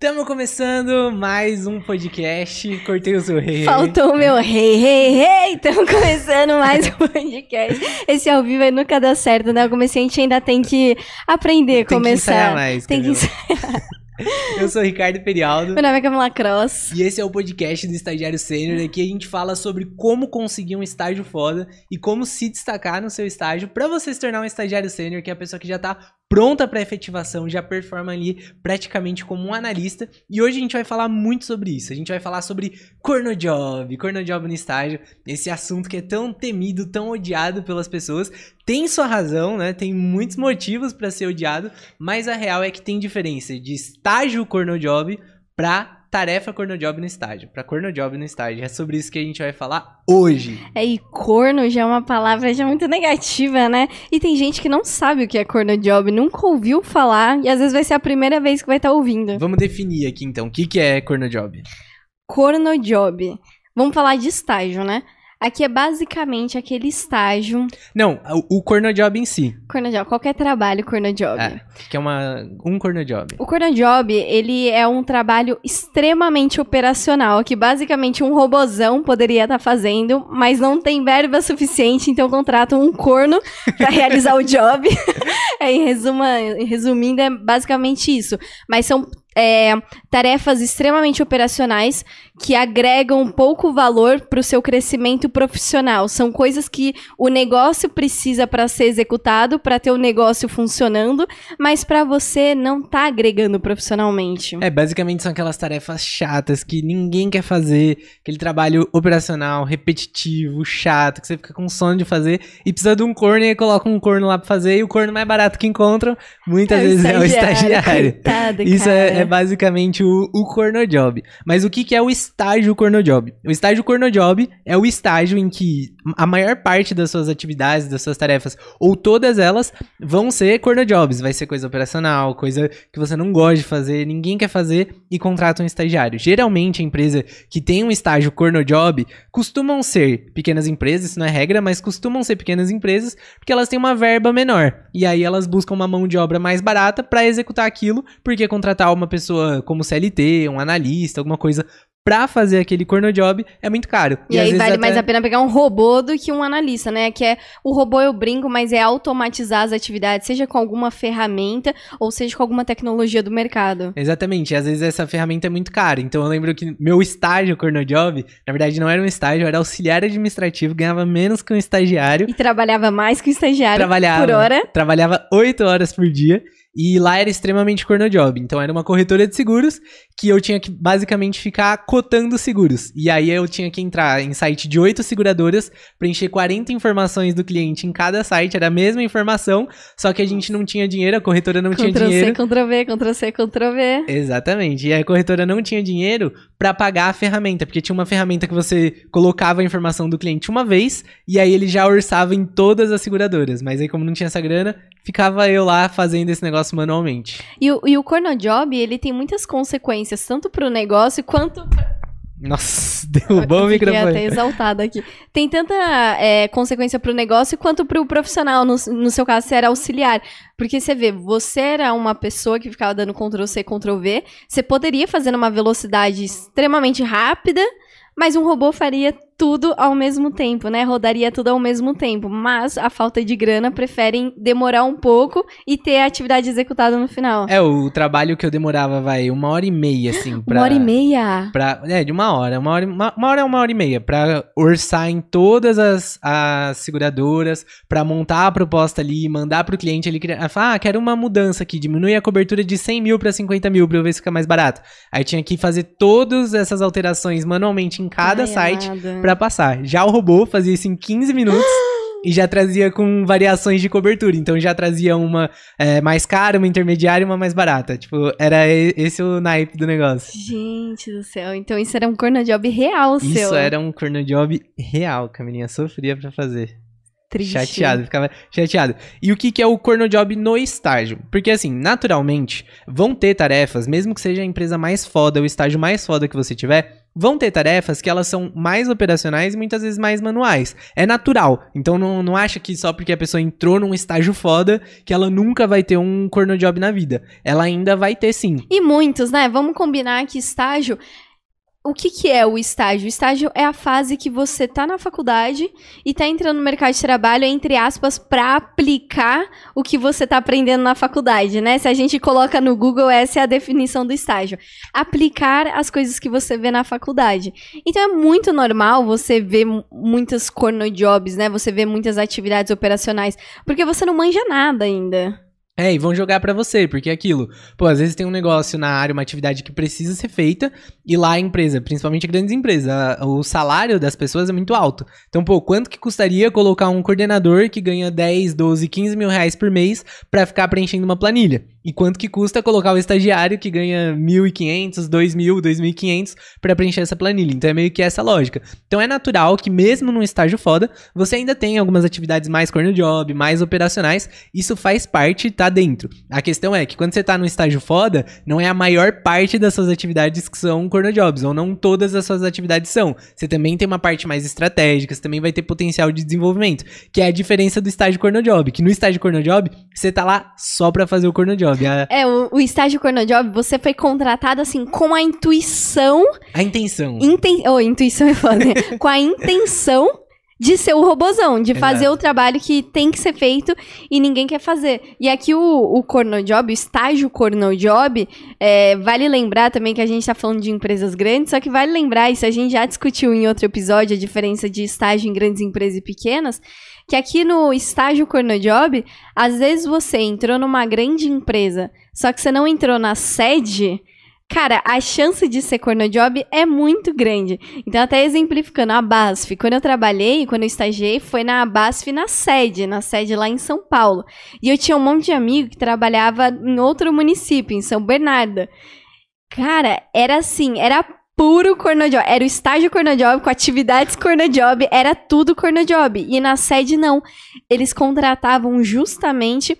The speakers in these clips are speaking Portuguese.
Estamos começando mais um podcast. Cortei o seu rei. Faltou o meu rei, rei, rei. Estamos começando mais um podcast. Esse ao vivo aí nunca dá certo, né? O comerciante ainda tem que aprender, Tem começar. que ensaiar mais. tem que ensaiar. Eu sou o Ricardo Perialdo. Meu nome é Camila Cross. E esse é o podcast do Estagiário Sênior. Aqui a gente fala sobre como conseguir um estágio foda e como se destacar no seu estágio para você se tornar um estagiário sênior, que é a pessoa que já tá pronta para efetivação, já performa ali praticamente como um analista. E hoje a gente vai falar muito sobre isso. A gente vai falar sobre cornojob, cornojob no estágio, esse assunto que é tão temido, tão odiado pelas pessoas. Tem sua razão, né? Tem muitos motivos para ser odiado, mas a real é que tem diferença de estágio cornojob para tarefa cornojob no estágio, para cornojob no estágio. É sobre isso que a gente vai falar hoje. É, e corno já é uma palavra já muito negativa, né? E tem gente que não sabe o que é corno job, nunca ouviu falar, e às vezes vai ser a primeira vez que vai estar ouvindo. Vamos definir aqui então, o que, que é cornojob? Corno job. Vamos falar de estágio, né? Aqui é basicamente aquele estágio. Não, o, o cornojob em si, Corno job, qualquer trabalho corno job. É. que é uma, um cornojob. O Cornojob, ele é um trabalho extremamente operacional, que basicamente um robozão poderia estar fazendo, mas não tem verba suficiente, então contratam um corno para realizar o job. É, em, resuma, resumindo, é basicamente isso. Mas são é, tarefas extremamente operacionais que agregam pouco valor para o seu crescimento profissional. São coisas que o negócio precisa para ser executado, para ter o negócio funcionando, mas para você não tá agregando profissionalmente. É, basicamente são aquelas tarefas chatas que ninguém quer fazer, aquele trabalho operacional, repetitivo, chato, que você fica com sono de fazer e precisa de um corno e aí coloca um corno lá pra fazer e o corno mais barato que encontram muitas É vezes é o estagiário. Coitado, Isso é, é basicamente o, o cornojob. Mas o que, que é o estágio cornojob? O estágio cornojob é o estágio em que a maior parte das suas atividades, das suas tarefas, ou todas elas, vão ser cornojobs. Vai ser coisa operacional, coisa que você não gosta de fazer, ninguém quer fazer e contrata um estagiário. Geralmente, a empresa que tem um estágio cornojob costumam ser pequenas empresas, isso não é regra, mas costumam ser pequenas empresas porque elas têm uma verba menor. E aí elas buscam uma mão de obra mais barata para executar aquilo, porque contratar uma pessoa como CLT, um analista, alguma coisa pra fazer aquele cornojob é muito caro. E, às aí vale até- mais a pena pegar um robô do que um analista, né? Que é o robô eu brinco, mas é automatizar as atividades, seja com alguma ferramenta ou seja com alguma tecnologia do mercado. Exatamente, e às vezes essa ferramenta é muito cara. Então eu lembro que meu estágio cornojob, na verdade não era um estágio, era auxiliar administrativo, ganhava menos que um estagiário. E trabalhava mais que o estagiário Trabalhava. por hora. Trabalhava 8 horas por dia e lá era extremamente cornojob. Então era uma corretora de seguros que eu tinha que basicamente ficar cotando seguros. E aí eu tinha que entrar em site de 8 seguradoras, preencher 40 informações do cliente em cada site, era a mesma informação, só que a gente não tinha dinheiro, a corretora não tinha Ctrl C, dinheiro. Ctrl V, Ctrl C, Ctrl V. Exatamente. E a corretora não tinha dinheiro pra pagar a ferramenta, porque tinha uma ferramenta que você colocava a informação do cliente uma vez e aí ele já orçava em todas as seguradoras. Mas aí como não tinha essa grana, ficava eu lá fazendo esse negócio manualmente. E o, e o Cornojob, ele tem muitas consequências, tanto pro negócio quanto Nossa, derrubou o Eu fiquei microfone. até exaltada aqui. Tem tanta é, consequência pro negócio quanto pro profissional, no, no seu caso, você era auxiliar. Porque você vê, você era uma pessoa que ficava dando Ctrl-C, Ctrl-V, você poderia fazer numa velocidade extremamente rápida, mas um robô faria tudo ao mesmo tempo, né? Rodaria tudo ao mesmo tempo. Mas a falta de grana preferem demorar um pouco e ter a atividade executada no final. É, o trabalho que eu demorava, vai, uma hora e meia, assim, pra... Uma hora e meia. Pra, é, de uma hora. Uma hora, uma, uma hora é uma hora e meia. Pra orçar em todas as, as seguradoras, pra montar a proposta ali, mandar pro cliente ele queria, falar, ah, quero uma mudança aqui, diminui a cobertura de 100 mil pra 50 mil pra eu ver se fica mais barato. Aí tinha que fazer todas essas alterações manualmente em cada Ai, site pra passar. Já o robô fazia isso em 15 minutos. E já trazia com variações de cobertura. Então já trazia uma é, mais cara, uma intermediária e uma mais barata. Tipo, era esse o naipe do negócio. Gente do céu, então isso era um cornojob real seu. Isso era um cornojob real, que a menina sofria pra fazer. triste. Chateado, ficava chateado. E o que, que é o corno job no estágio? Porque, assim, naturalmente, vão ter tarefas, mesmo que seja a empresa mais foda, o estágio mais foda que você tiver, vão ter tarefas que elas são mais operacionais e muitas vezes mais manuais. É natural. Então não, não acha que só porque a pessoa entrou num estágio foda que ela nunca vai ter um corno job na vida. Ela ainda vai ter sim. E muitos, né? Vamos combinar que estágio o que, que é o estágio? O estágio é a fase que você tá na faculdade e tá entrando no mercado de trabalho, entre aspas, para aplicar o que você tá aprendendo na faculdade, né? Se a gente coloca no Google, essa é a definição do estágio. Aplicar as coisas que você vê na faculdade. Então é muito normal você ver muitas corno jobs, né? Você vê muitas atividades operacionais, porque você não manja nada ainda. É, e vão jogar para você, porque é aquilo. Pô, às vezes tem um negócio na área, uma atividade que precisa ser feita, e lá a empresa, principalmente grandes empresas, o salário das pessoas é muito alto. Então, pô, quanto que custaria colocar um coordenador que ganha 10, 12, 15 mil reais por mês para ficar preenchendo uma planilha? E quanto que custa colocar o estagiário que ganha 1.500, 2.000, 2.500 para preencher essa planilha? Então é meio que essa lógica. Então é natural que mesmo num estágio foda, você ainda tenha algumas atividades mais corner job, mais operacionais. Isso faz parte, tá dentro. A questão é que quando você tá no estágio foda, não é a maior parte das suas atividades que são corner jobs, ou não todas as suas atividades são. Você também tem uma parte mais estratégica, você também vai ter potencial de desenvolvimento, que é a diferença do estágio corner job, que no estágio corner job, você tá lá só para fazer o corner job. É, o, o estágio Cornojob, você foi contratado assim com a intuição. A intenção. Inten... Oh, intuição é foda. Né? com a intenção de ser o robozão, de fazer Exato. o trabalho que tem que ser feito e ninguém quer fazer. E aqui o, o Cornojob, o estágio Cornojob, é, vale lembrar também que a gente tá falando de empresas grandes, só que vale lembrar, isso a gente já discutiu em outro episódio, a diferença de estágio em grandes empresas e pequenas, que aqui no estágio Cornojob, às vezes você entrou numa grande empresa, só que você não entrou na sede, cara, a chance de ser Cornojob é muito grande. Então, até exemplificando, a BASF, quando eu trabalhei, quando eu estagiei, foi na BASF na sede, na sede lá em São Paulo. E eu tinha um monte de amigo que trabalhava em outro município, em São Bernardo. Cara, era assim, era puro cornojob. Era o estágio cornojob com atividades cornojob, era tudo cornojob. E na sede não. Eles contratavam justamente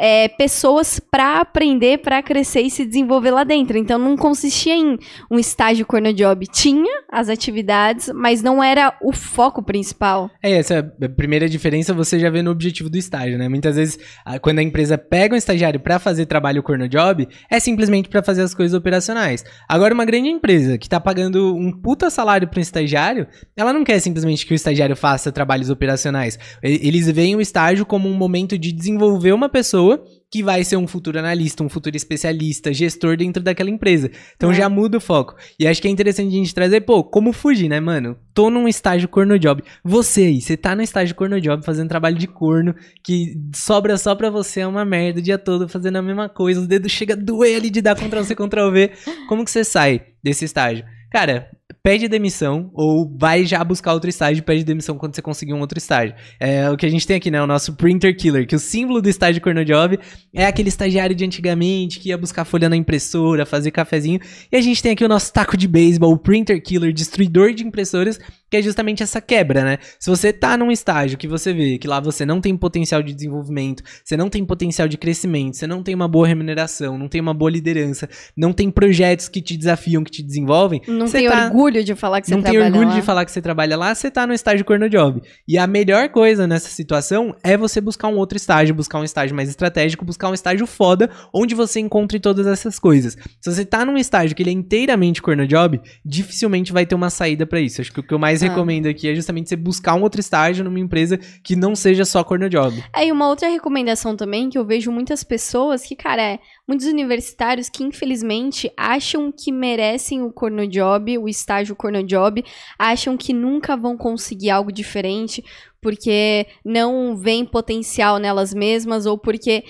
é, pessoas para aprender, para crescer e se desenvolver lá dentro. Então não consistia em um estágio corner job. Tinha as atividades, mas não era o foco principal. É, essa primeira diferença você já vê no objetivo do estágio, né? Muitas vezes, quando a empresa pega um estagiário para fazer trabalho corner job, é simplesmente para fazer as coisas operacionais. Agora, uma grande empresa que tá pagando um puta salário para um estagiário, ela não quer simplesmente que o estagiário faça trabalhos operacionais. Eles veem o estágio como um momento de desenvolver uma pessoa pessoa que vai ser um futuro analista, um futuro especialista, gestor dentro daquela empresa. Então é. já muda o foco. E acho que é interessante a gente trazer, pô, como fugir, né, mano? Tô num estágio corno job. Você aí, você tá no estágio corno job fazendo trabalho de corno que sobra só pra você, é uma merda o dia todo fazendo a mesma coisa, os dedos chega a doer ali de dar Ctrl C, Ctrl V. Como que você sai desse estágio? Cara, pede demissão ou vai já buscar outro estágio e pede demissão quando você conseguir um outro estágio. É o que a gente tem aqui, né? O nosso printer killer, que o símbolo do estágio corno job é aquele estagiário de antigamente que ia buscar folha na impressora, fazer cafezinho. E a gente tem aqui o nosso taco de beisebol, o printer killer, destruidor de impressoras, que é justamente essa quebra, né? Se você tá num estágio que você vê que lá você não tem potencial de desenvolvimento, você não tem potencial de crescimento, você não tem uma boa remuneração, não tem uma boa liderança, não tem projetos que te desafiam, que te desenvolvem, não tem tá... orgulho de falar que você não trabalha lá. Não tem orgulho de falar que você trabalha lá, você tá no estágio corno job. E a melhor coisa nessa situação é você buscar um outro estágio, buscar um estágio mais estratégico, buscar um estágio foda, onde você encontre todas essas coisas. Se você tá num estágio que ele é inteiramente corno job, dificilmente vai ter uma saída para isso. Acho que o que eu mais ah. recomendo aqui é justamente você buscar um outro estágio numa empresa que não seja só corner job. É, e uma outra recomendação também que eu vejo muitas pessoas que, cara, é, muitos universitários que infelizmente acham que merecem o corner job, o estágio corner job, acham que nunca vão conseguir algo diferente porque não vem potencial nelas mesmas ou porque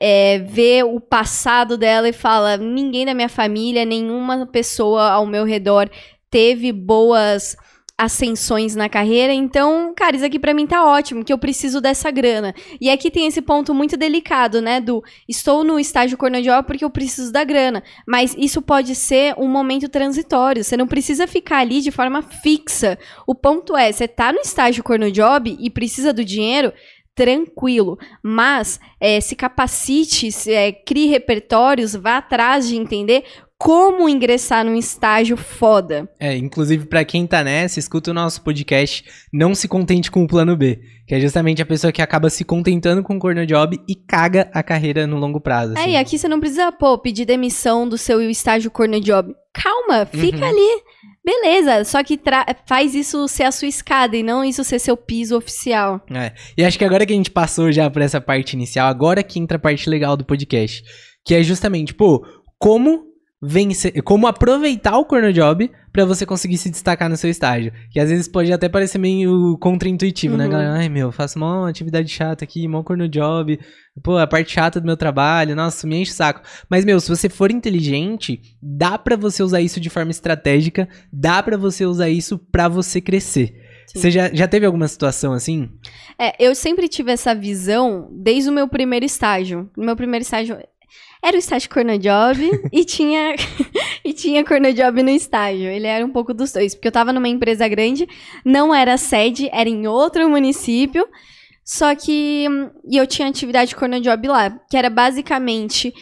é, vê o passado dela e fala: ninguém da minha família, nenhuma pessoa ao meu redor teve boas ascensões na carreira. Então, cara, isso aqui pra mim tá ótimo, que eu preciso dessa grana. E aqui tem esse ponto muito delicado, né? Do estou no estágio cornojob porque eu preciso da grana. Mas isso pode ser um momento transitório. Você não precisa ficar ali de forma fixa. O ponto é, você tá no estágio cornojob e precisa do dinheiro, tranquilo, mas é, se capacite, se, é, crie repertórios, vá atrás de entender como ingressar num estágio foda. É, inclusive para quem tá nessa, escuta o nosso podcast Não se contente com o plano B, que é justamente a pessoa que acaba se contentando com o corner job e caga a carreira no longo prazo. Assim. É, e aqui você não precisa, pô, pedir demissão do seu estágio corner job. Calma, fica uhum. ali. Beleza, só que faz isso ser a sua escada e não isso ser seu piso oficial. É. E acho que agora que a gente passou já por essa parte inicial, agora que entra a parte legal do podcast, que é justamente, pô, como vencer, como aproveitar o corner job para você conseguir se destacar no seu estágio. Que às vezes pode até parecer meio contraintuitivo, né, uhum. né, galera? Ai, meu, faço uma atividade chata aqui, mó corner job, pô, a parte chata do meu trabalho, nossa, me enche o saco. Mas, meu, se você for inteligente, dá para você usar isso de forma estratégica, dá para você usar isso para você crescer. Sim. Você já, já teve alguma situação assim? É, eu sempre tive essa visão desde o meu primeiro estágio. No meu primeiro estágio, era o estágio Cornojob e tinha e tinha Cornojob no estágio. Ele era um pouco dos dois, porque eu tava numa empresa grande, não era sede, era em outro município. Só que e eu tinha atividade Cornojob lá, que era basicamente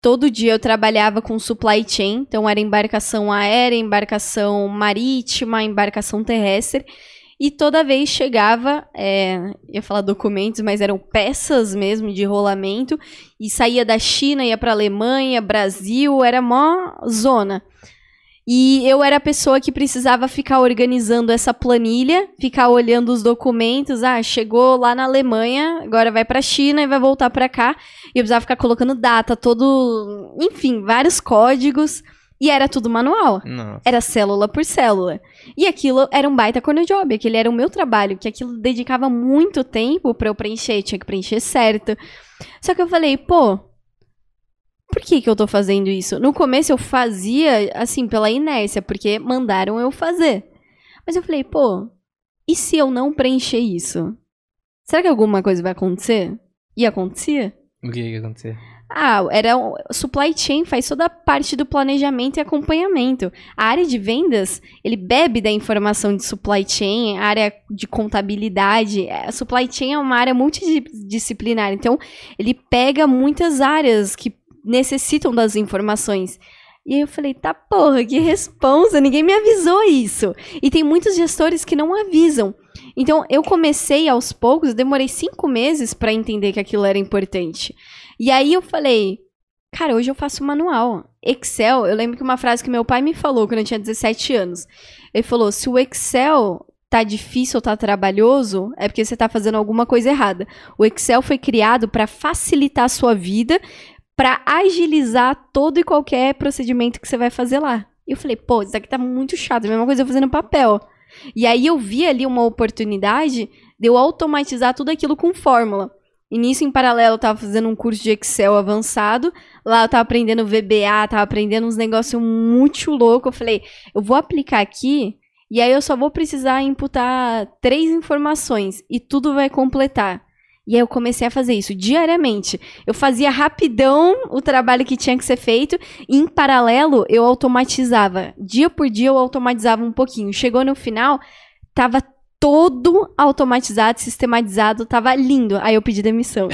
todo dia eu trabalhava com supply chain, então era embarcação aérea, embarcação marítima, embarcação terrestre. E toda vez chegava, é, ia falar documentos, mas eram peças mesmo de rolamento, e saía da China, ia para Alemanha, Brasil, era mó zona. E eu era a pessoa que precisava ficar organizando essa planilha, ficar olhando os documentos. Ah, chegou lá na Alemanha, agora vai para a China e vai voltar para cá. E eu precisava ficar colocando data, todo, enfim, vários códigos. E era tudo manual. Nossa. Era célula por célula. E aquilo era um baita corner job, aquele era o meu trabalho, que aquilo dedicava muito tempo para eu preencher, tinha que preencher certo. Só que eu falei, pô, por que que eu tô fazendo isso? No começo eu fazia, assim, pela inércia, porque mandaram eu fazer. Mas eu falei, pô, e se eu não preencher isso? Será que alguma coisa vai acontecer? E acontecia? O que ia acontecer? Ah, era supply chain faz toda a parte do planejamento e acompanhamento. A área de vendas, ele bebe da informação de supply chain, a área de contabilidade. É, supply chain é uma área multidisciplinar, então ele pega muitas áreas que necessitam das informações. E eu falei, tá porra, que responsa, ninguém me avisou isso. E tem muitos gestores que não avisam. Então eu comecei aos poucos, demorei cinco meses para entender que aquilo era importante. E aí eu falei, cara, hoje eu faço manual. Excel, eu lembro que uma frase que meu pai me falou quando eu tinha 17 anos. Ele falou: se o Excel tá difícil ou tá trabalhoso, é porque você tá fazendo alguma coisa errada. O Excel foi criado para facilitar a sua vida, para agilizar todo e qualquer procedimento que você vai fazer lá. E eu falei, pô, isso aqui tá muito chato, a mesma coisa eu fazendo papel. E aí eu vi ali uma oportunidade de eu automatizar tudo aquilo com fórmula. E nisso, em paralelo, eu tava fazendo um curso de Excel avançado. Lá eu tava aprendendo VBA, tava aprendendo uns negócios muito loucos. Eu falei, eu vou aplicar aqui e aí eu só vou precisar imputar três informações e tudo vai completar. E aí eu comecei a fazer isso diariamente. Eu fazia rapidão o trabalho que tinha que ser feito e em paralelo eu automatizava. Dia por dia eu automatizava um pouquinho. Chegou no final, tava todo automatizado, sistematizado, tava lindo. Aí eu pedi demissão.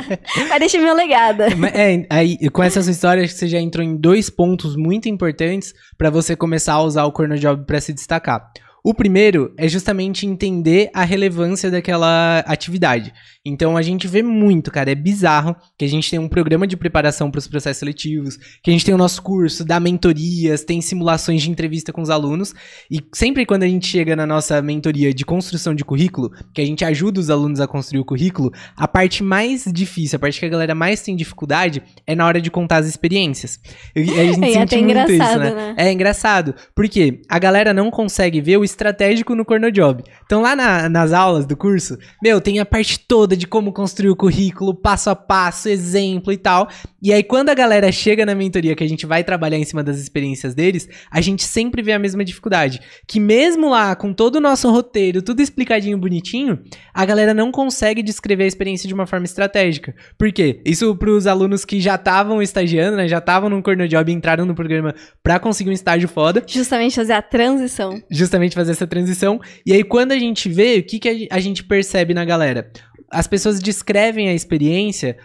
Mas deixa meu legado. É, aí com essa sua história, você já entrou em dois pontos muito importantes para você começar a usar o Corner Job para se destacar. O primeiro é justamente entender a relevância daquela atividade. Então a gente vê muito, cara, é bizarro que a gente tem um programa de preparação para os processos seletivos, que a gente tem o nosso curso, dá mentorias, tem simulações de entrevista com os alunos, e sempre quando a gente chega na nossa mentoria de construção de currículo, que a gente ajuda os alunos a construir o currículo, a parte mais difícil, a parte que a galera mais tem dificuldade é na hora de contar as experiências. E a gente é, sente muito isso, né? né? É engraçado, porque a galera não consegue ver o estratégico no Cornojob. Então lá na- nas aulas do curso, meu, tem a parte toda de como construir o currículo, passo a passo, exemplo e tal. E aí quando a galera chega na mentoria que a gente vai trabalhar em cima das experiências deles, a gente sempre vê a mesma dificuldade, que mesmo lá com todo o nosso roteiro, tudo explicadinho bonitinho, a galera não consegue descrever a experiência de uma forma estratégica. Por quê? Isso para os alunos que já estavam estagiando, né, já estavam no Cornojob e entraram no programa para conseguir um estágio foda, Justamente fazer a transição. justamente fazer essa transição. E aí, quando a gente vê, o que, que a gente percebe na galera? As pessoas descrevem a experiência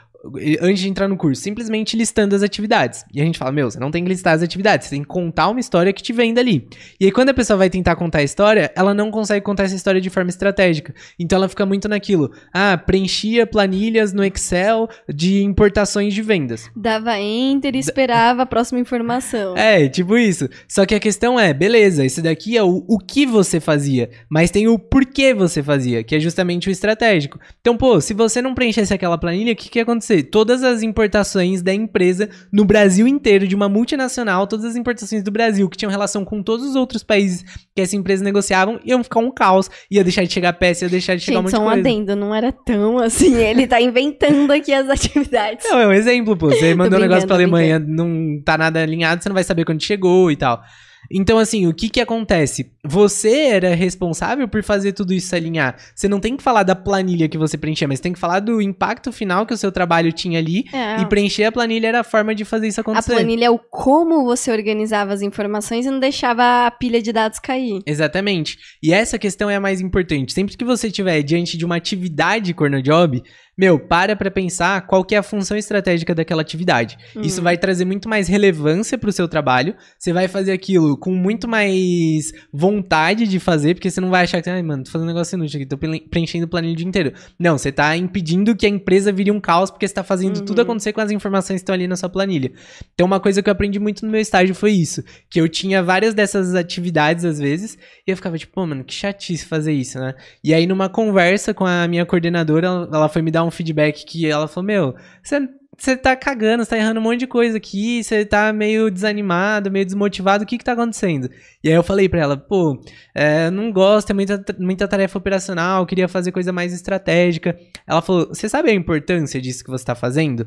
antes de entrar no curso, simplesmente listando as atividades. E a gente fala, meu, você não tem que listar as atividades, você tem que contar uma história que te vem dali. E aí, quando a pessoa vai tentar contar a história, ela não consegue contar essa história de forma estratégica. Então ela fica muito naquilo. Ah, preenchia planilhas no Excel de importações de vendas. Dava enter e esperava a próxima informação. É, tipo isso. Só que a questão é, beleza, esse daqui é o, o que você fazia, mas tem o porquê você fazia, que é justamente o estratégico. Então, pô, se você não preenchesse aquela planilha, o que, que ia acontecer? Todas as importações da empresa no Brasil inteiro, de uma multinacional, todas as importações do Brasil que tinham relação com todos os outros países que essa empresa negociavam, iam ficar um caos, ia deixar de chegar peça, ia deixar de chegar um Gente, monte só um de coisa. adendo, não era tão assim. Ele tá inventando aqui as atividades. Não, é um exemplo, pô. Você mandou um negócio pra Alemanha, não tá nada alinhado, você não vai saber quando chegou e tal. Então, assim, o que que acontece? Você era responsável por fazer tudo isso alinhar. Você não tem que falar da planilha que você preenchia, mas tem que falar do impacto final que o seu trabalho tinha ali. É. E preencher a planilha era a forma de fazer isso A acontecer. planilha é o como você organizava as informações e não deixava a pilha de dados cair. Exatamente. E essa questão é a mais importante. Sempre que você estiver diante de uma atividade Cornojob, meu, para pra pensar qual que é a função estratégica daquela atividade. Isso vai trazer muito mais relevância pro seu trabalho. Você vai fazer aquilo com muito mais vontade de fazer, porque você não vai achar que, ai, mano, tô fazendo um negócio inútil aqui, tô pre- preenchendo planilha o dia inteiro. Não, você tá impedindo que a empresa vire um caos, porque você tá fazendo Uhum. tudo acontecer com as informações que estão ali na sua planilha. Então, uma coisa que eu aprendi muito no meu estágio foi isso. Que eu tinha várias dessas atividades, às vezes, e eu ficava tipo, pô, mano, que chatice fazer isso, né? E aí, numa conversa com a minha coordenadora, ela- ela foi me dar um feedback que ela falou, meu, você. Você tá cagando, você tá errando um monte de coisa aqui, você tá meio desanimado, meio desmotivado, o que que tá acontecendo? E aí eu falei pra ela, pô, é, não gosto, é muita, muita tarefa operacional, queria fazer coisa mais estratégica. Ela falou, você sabe a importância disso que você tá fazendo?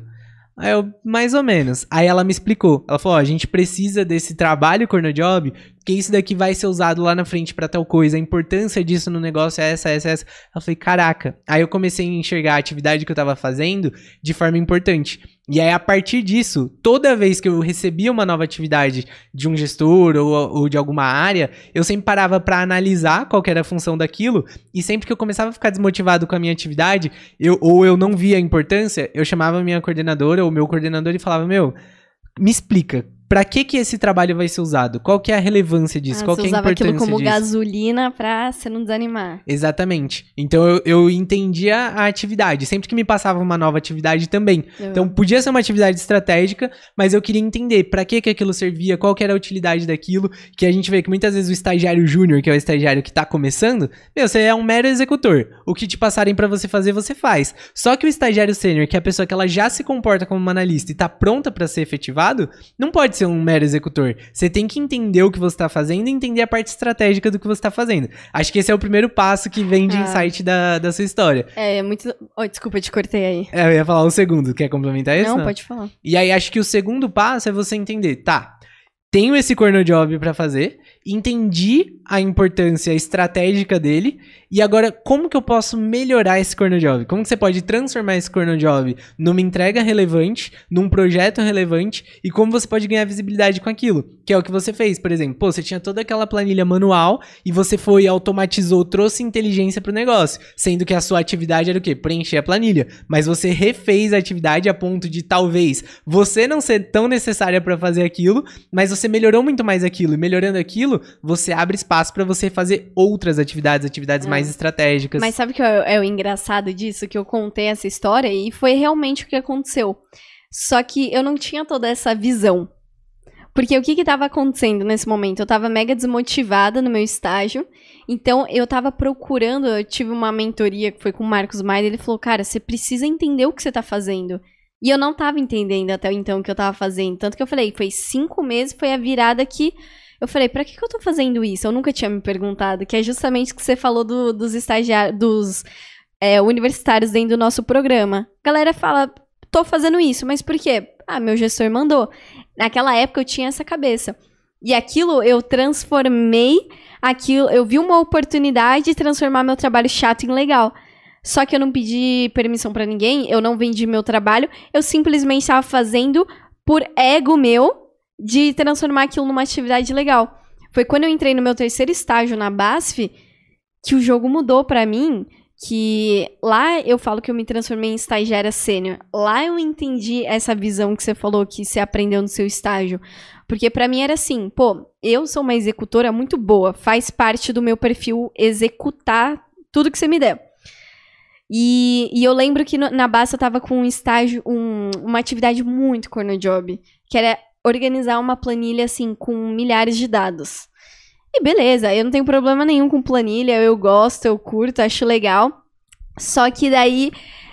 Aí eu, mais ou menos. Aí ela me explicou. Ela falou: a gente precisa desse trabalho Cornojob, porque isso daqui vai ser usado lá na frente pra tal coisa. A importância disso no negócio é essa, essa, essa. Eu falei: caraca. Aí eu comecei a enxergar a atividade que eu tava fazendo de forma importante. E aí, a partir disso, toda vez que eu recebia uma nova atividade de um gestor ou, ou de alguma área, eu sempre parava pra analisar qual era a função daquilo. E sempre que eu começava a ficar desmotivado com a minha atividade, eu, ou eu não via a importância, eu chamava minha coordenadora ou meu coordenador e falava: Meu, me explica, pra que que esse trabalho vai ser usado? Qual que é a relevância disso? Ah, Qual que é a importância aquilo como disso? gasolina pra você não desanimar. Exatamente. Então eu, eu entendia a atividade. Sempre que me passava uma nova atividade também. Então podia ser uma atividade estratégica, mas eu queria entender pra que que aquilo servia, qual que era a utilidade daquilo, que a gente vê que muitas vezes o estagiário júnior, que é o estagiário que tá começando, meu, você é um mero executor. O que te passarem pra você fazer, você faz. Só que o estagiário sênior, que é a pessoa que ela já se comporta como uma analista e tá pronta pra ser efetivado, não pode ser um mero executor. Você tem que entender o que você tá fazendo e entender a parte estratégica do que você tá fazendo. Acho que esse é o primeiro passo que vem de Ah. insight da, da sua história. É, é muito. Oh, desculpa, eu te cortei aí. É, eu ia falar o segundo. Quer complementar isso? não, pode falar. E aí acho que o segundo passo é você entender, tá? Tenho esse corner job pra fazer, entendi a importância estratégica dele e agora como que eu posso melhorar esse corner job? Como que você pode transformar esse corner job numa entrega relevante, num projeto relevante e como você pode ganhar visibilidade com aquilo? Que é o que você fez, por exemplo. Pô, você tinha toda aquela planilha manual e você foi automatizou, trouxe inteligência pro negócio, sendo que a sua atividade era o quê? Preencher a planilha, mas você refez a atividade a ponto de talvez você não ser tão necessária pra fazer aquilo, mas você melhorou muito mais aquilo e melhorando aquilo, você abre espaço pra você fazer outras atividades, atividades É. mais estratégicas. Mas sabe o que é, é o engraçado disso? Que eu contei essa história e foi realmente o que aconteceu. Só que eu não tinha toda essa visão. Porque o que que tava acontecendo nesse momento? Eu tava mega desmotivada no meu estágio. Então eu tava procurando, eu tive uma mentoria que foi com o Marcos Maia, ele falou: "Cara, você precisa entender o que você tá fazendo". E eu não tava entendendo até então o que eu tava fazendo. Tanto que eu falei, foi cinco meses, foi a virada que Eu falei, pra que, que eu tô fazendo isso? Eu nunca tinha me perguntado, que é justamente o que você falou do, dos estagiários, dos é, universitários dentro do nosso programa. A galera fala, tô fazendo isso, mas por quê? Ah, meu gestor mandou. Naquela época eu tinha essa cabeça. E aquilo eu transformei, aquilo, eu vi uma oportunidade de transformar meu trabalho chato em legal. Só que eu não pedi permissão para ninguém, eu não vendi meu trabalho, eu simplesmente estava fazendo por ego meu de transformar aquilo numa atividade legal. Foi quando eu entrei no meu terceiro estágio na BASF que o jogo mudou para mim, que lá eu falo que eu me transformei em estagiária sênior. Lá eu entendi essa visão que você falou que você aprendeu no seu estágio. Porque para mim era assim, pô, eu sou uma executora muito boa, faz parte do meu perfil executar tudo que você me der. E, e eu lembro que no, na Basta eu tava com um estágio, um, uma atividade muito corno job, que era organizar uma planilha assim com milhares de dados. E beleza, eu não tenho problema nenhum com planilha, eu gosto, eu curto, acho legal. Só que daí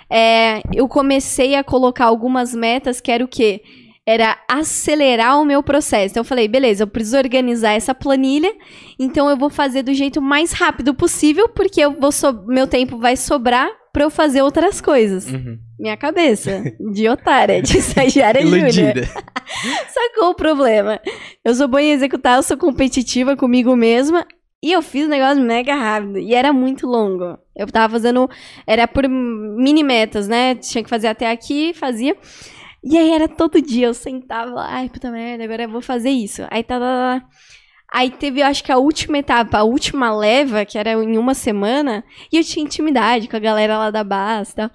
é, eu comecei a colocar algumas metas que era o quê? Era acelerar o meu processo. Então eu falei, beleza, eu preciso organizar essa planilha, então eu vou fazer do jeito mais rápido possível, porque eu vou so meu tempo vai sobrar para eu fazer outras coisas. Uhum. Minha cabeça, de otária, de estagiária júnior. Sacou o problema? Eu sou boa em executar, eu sou competitiva comigo mesma. E eu fiz um negócio mega rápido. E era muito longo. Eu tava fazendo. Era por mini metas, né? Tinha que fazer até aqui, fazia. E aí era todo dia. Eu sentava lá, ai, puta merda, agora eu vou fazer isso. Aí tá. tá, tá. Aí teve, eu acho que a última etapa, a última leva, que era em uma semana, e eu tinha intimidade com a galera lá da base e tal.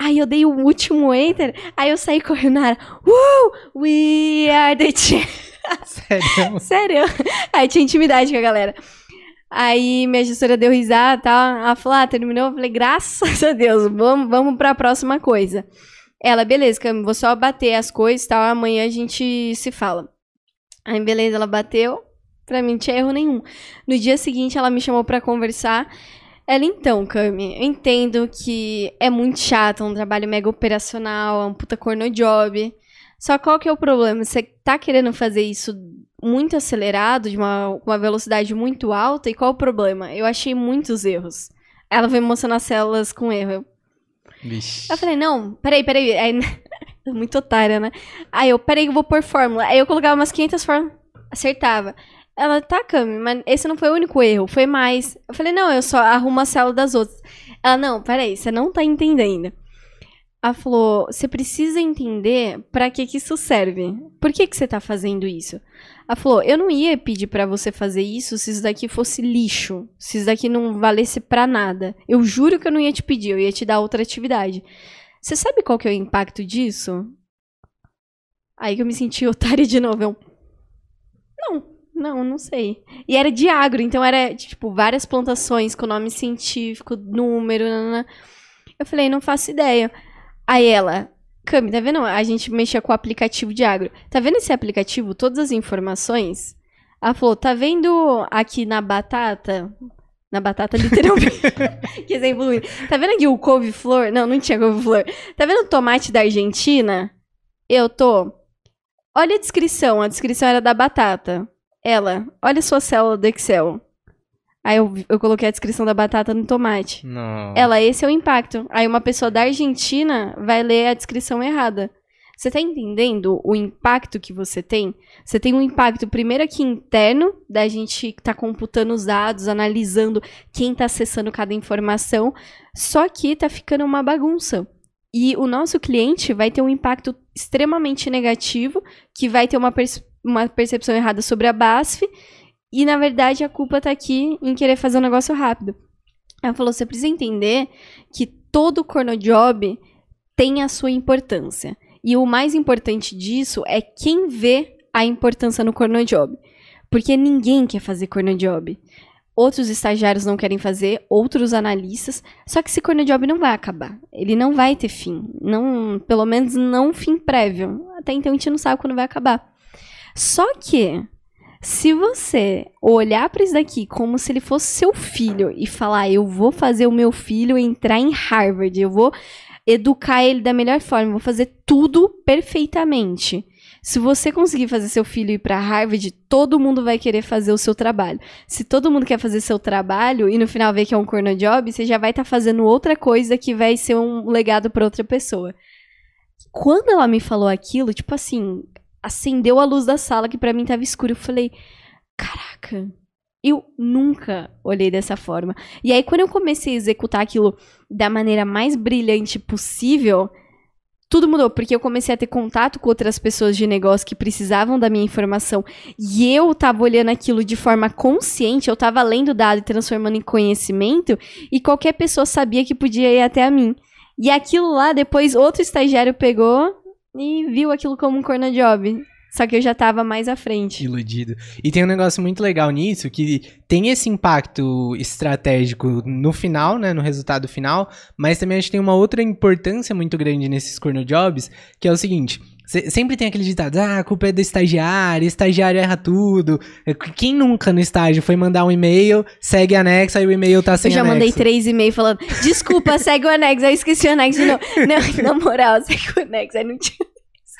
Aí eu dei o último enter, aí eu saí correndo na área. Uh! We are the Sério? Sério? Aí tinha intimidade com a galera. Aí minha gestora deu risada e tal. Ela falou: ah, terminou. Eu falei, graças a Deus, vamos, vamos pra próxima coisa. Ela, beleza, vou só bater as coisas e tal. Amanhã a gente se fala. Aí, beleza, ela bateu. Pra mim não tinha erro nenhum. No dia seguinte, ela me chamou para conversar. Ela, então, Cami, eu entendo que é muito chato, é um trabalho mega operacional, é um puta corno job. Só qual que é o problema? Você tá querendo fazer isso muito acelerado, de uma, uma velocidade muito alta, e qual o problema? Eu achei muitos erros. Ela foi mostrando as células com erro. Eu, Vixe. eu falei, não, peraí, peraí. Aí, muito otária, né? Aí eu, peraí, eu vou pôr fórmula. Aí eu colocava umas 500 fórmulas, acertava. Ela, tá, Cami, mas esse não foi o único erro, foi mais. Eu falei, não, eu só arrumo a célula das outras. Ela, não, peraí, você não tá entendendo. Ela falou, você precisa entender para que que isso serve. Por que que você tá fazendo isso? Ela falou, eu não ia pedir para você fazer isso se isso daqui fosse lixo, se isso daqui não valesse para nada. Eu juro que eu não ia te pedir, eu ia te dar outra atividade. Você sabe qual que é o impacto disso? Aí que eu me senti otária de novo. Eu, não, não, sei. E era de agro, então era, tipo, várias plantações com nome científico, número. Nanana. Eu falei, não faço ideia. Aí ela, Cami, tá vendo? A gente mexia com o aplicativo de agro. Tá vendo esse aplicativo? Todas as informações? Ela falou, tá vendo aqui na batata? Na batata, literalmente. que exemplo ruim. Tá vendo aqui o couve-flor? Não, não tinha couve-flor. Tá vendo o tomate da Argentina? Eu tô. Olha a descrição. A descrição era da batata. Ela, olha sua célula do Excel. Aí eu, eu coloquei a descrição da batata no tomate. Não. Ela, esse é o impacto. Aí uma pessoa da Argentina vai ler a descrição errada. Você tá entendendo o impacto que você tem? Você tem um impacto, primeiro aqui interno, da gente tá computando os dados, analisando quem tá acessando cada informação. Só que tá ficando uma bagunça. E o nosso cliente vai ter um impacto extremamente negativo, que vai ter uma uma percepção errada sobre a BASF. E, na verdade, a culpa tá aqui em querer fazer um negócio rápido. Ela falou: você precisa entender que todo corno job tem a sua importância. E o mais importante disso é quem vê a importância no corno job. Porque ninguém quer fazer corno job. Outros estagiários não querem fazer, outros analistas. Só que esse corno job não vai acabar. Ele não vai ter fim. Não, pelo menos não fim prévio. Até então a gente não sabe quando vai acabar. Só que, se você olhar para isso daqui como se ele fosse seu filho e falar, eu vou fazer o meu filho entrar em Harvard, eu vou educar ele da melhor forma, vou fazer tudo perfeitamente. Se você conseguir fazer seu filho ir para Harvard, todo mundo vai querer fazer o seu trabalho. Se todo mundo quer fazer seu trabalho e no final ver que é um corno job, você já vai estar tá fazendo outra coisa que vai ser um legado para outra pessoa. Quando ela me falou aquilo, tipo assim, acendeu a luz da sala que para mim tava escuro. Eu falei, caraca, eu nunca olhei dessa forma. E aí, quando eu comecei a executar aquilo da maneira mais brilhante possível, tudo mudou, porque eu comecei a ter contato com outras pessoas de negócio que precisavam da minha informação. E eu tava olhando aquilo de forma consciente, eu tava lendo dado e transformando em conhecimento, e qualquer pessoa sabia que podia ir até a mim. E aquilo lá, depois outro estagiário pegou e viu aquilo como um corner job. Só que eu já tava mais à frente. Iludido. E tem um negócio muito legal nisso, que tem esse impacto estratégico no final, né, no resultado final, mas também acho que tem uma outra importância muito grande nesses corner jobs, que é o seguinte, Sempre tem aquele ditado, ah, a culpa é do estagiário, estagiário erra tudo. Quem nunca no estágio foi mandar um e-mail, segue anexo, aí o e-mail tá sem anexo? Eu já anexo. mandei três e-mails falando, desculpa, segue o anexo, aí esqueci o anexo de novo. Não, na moral, segue o anexo, aí não tinha...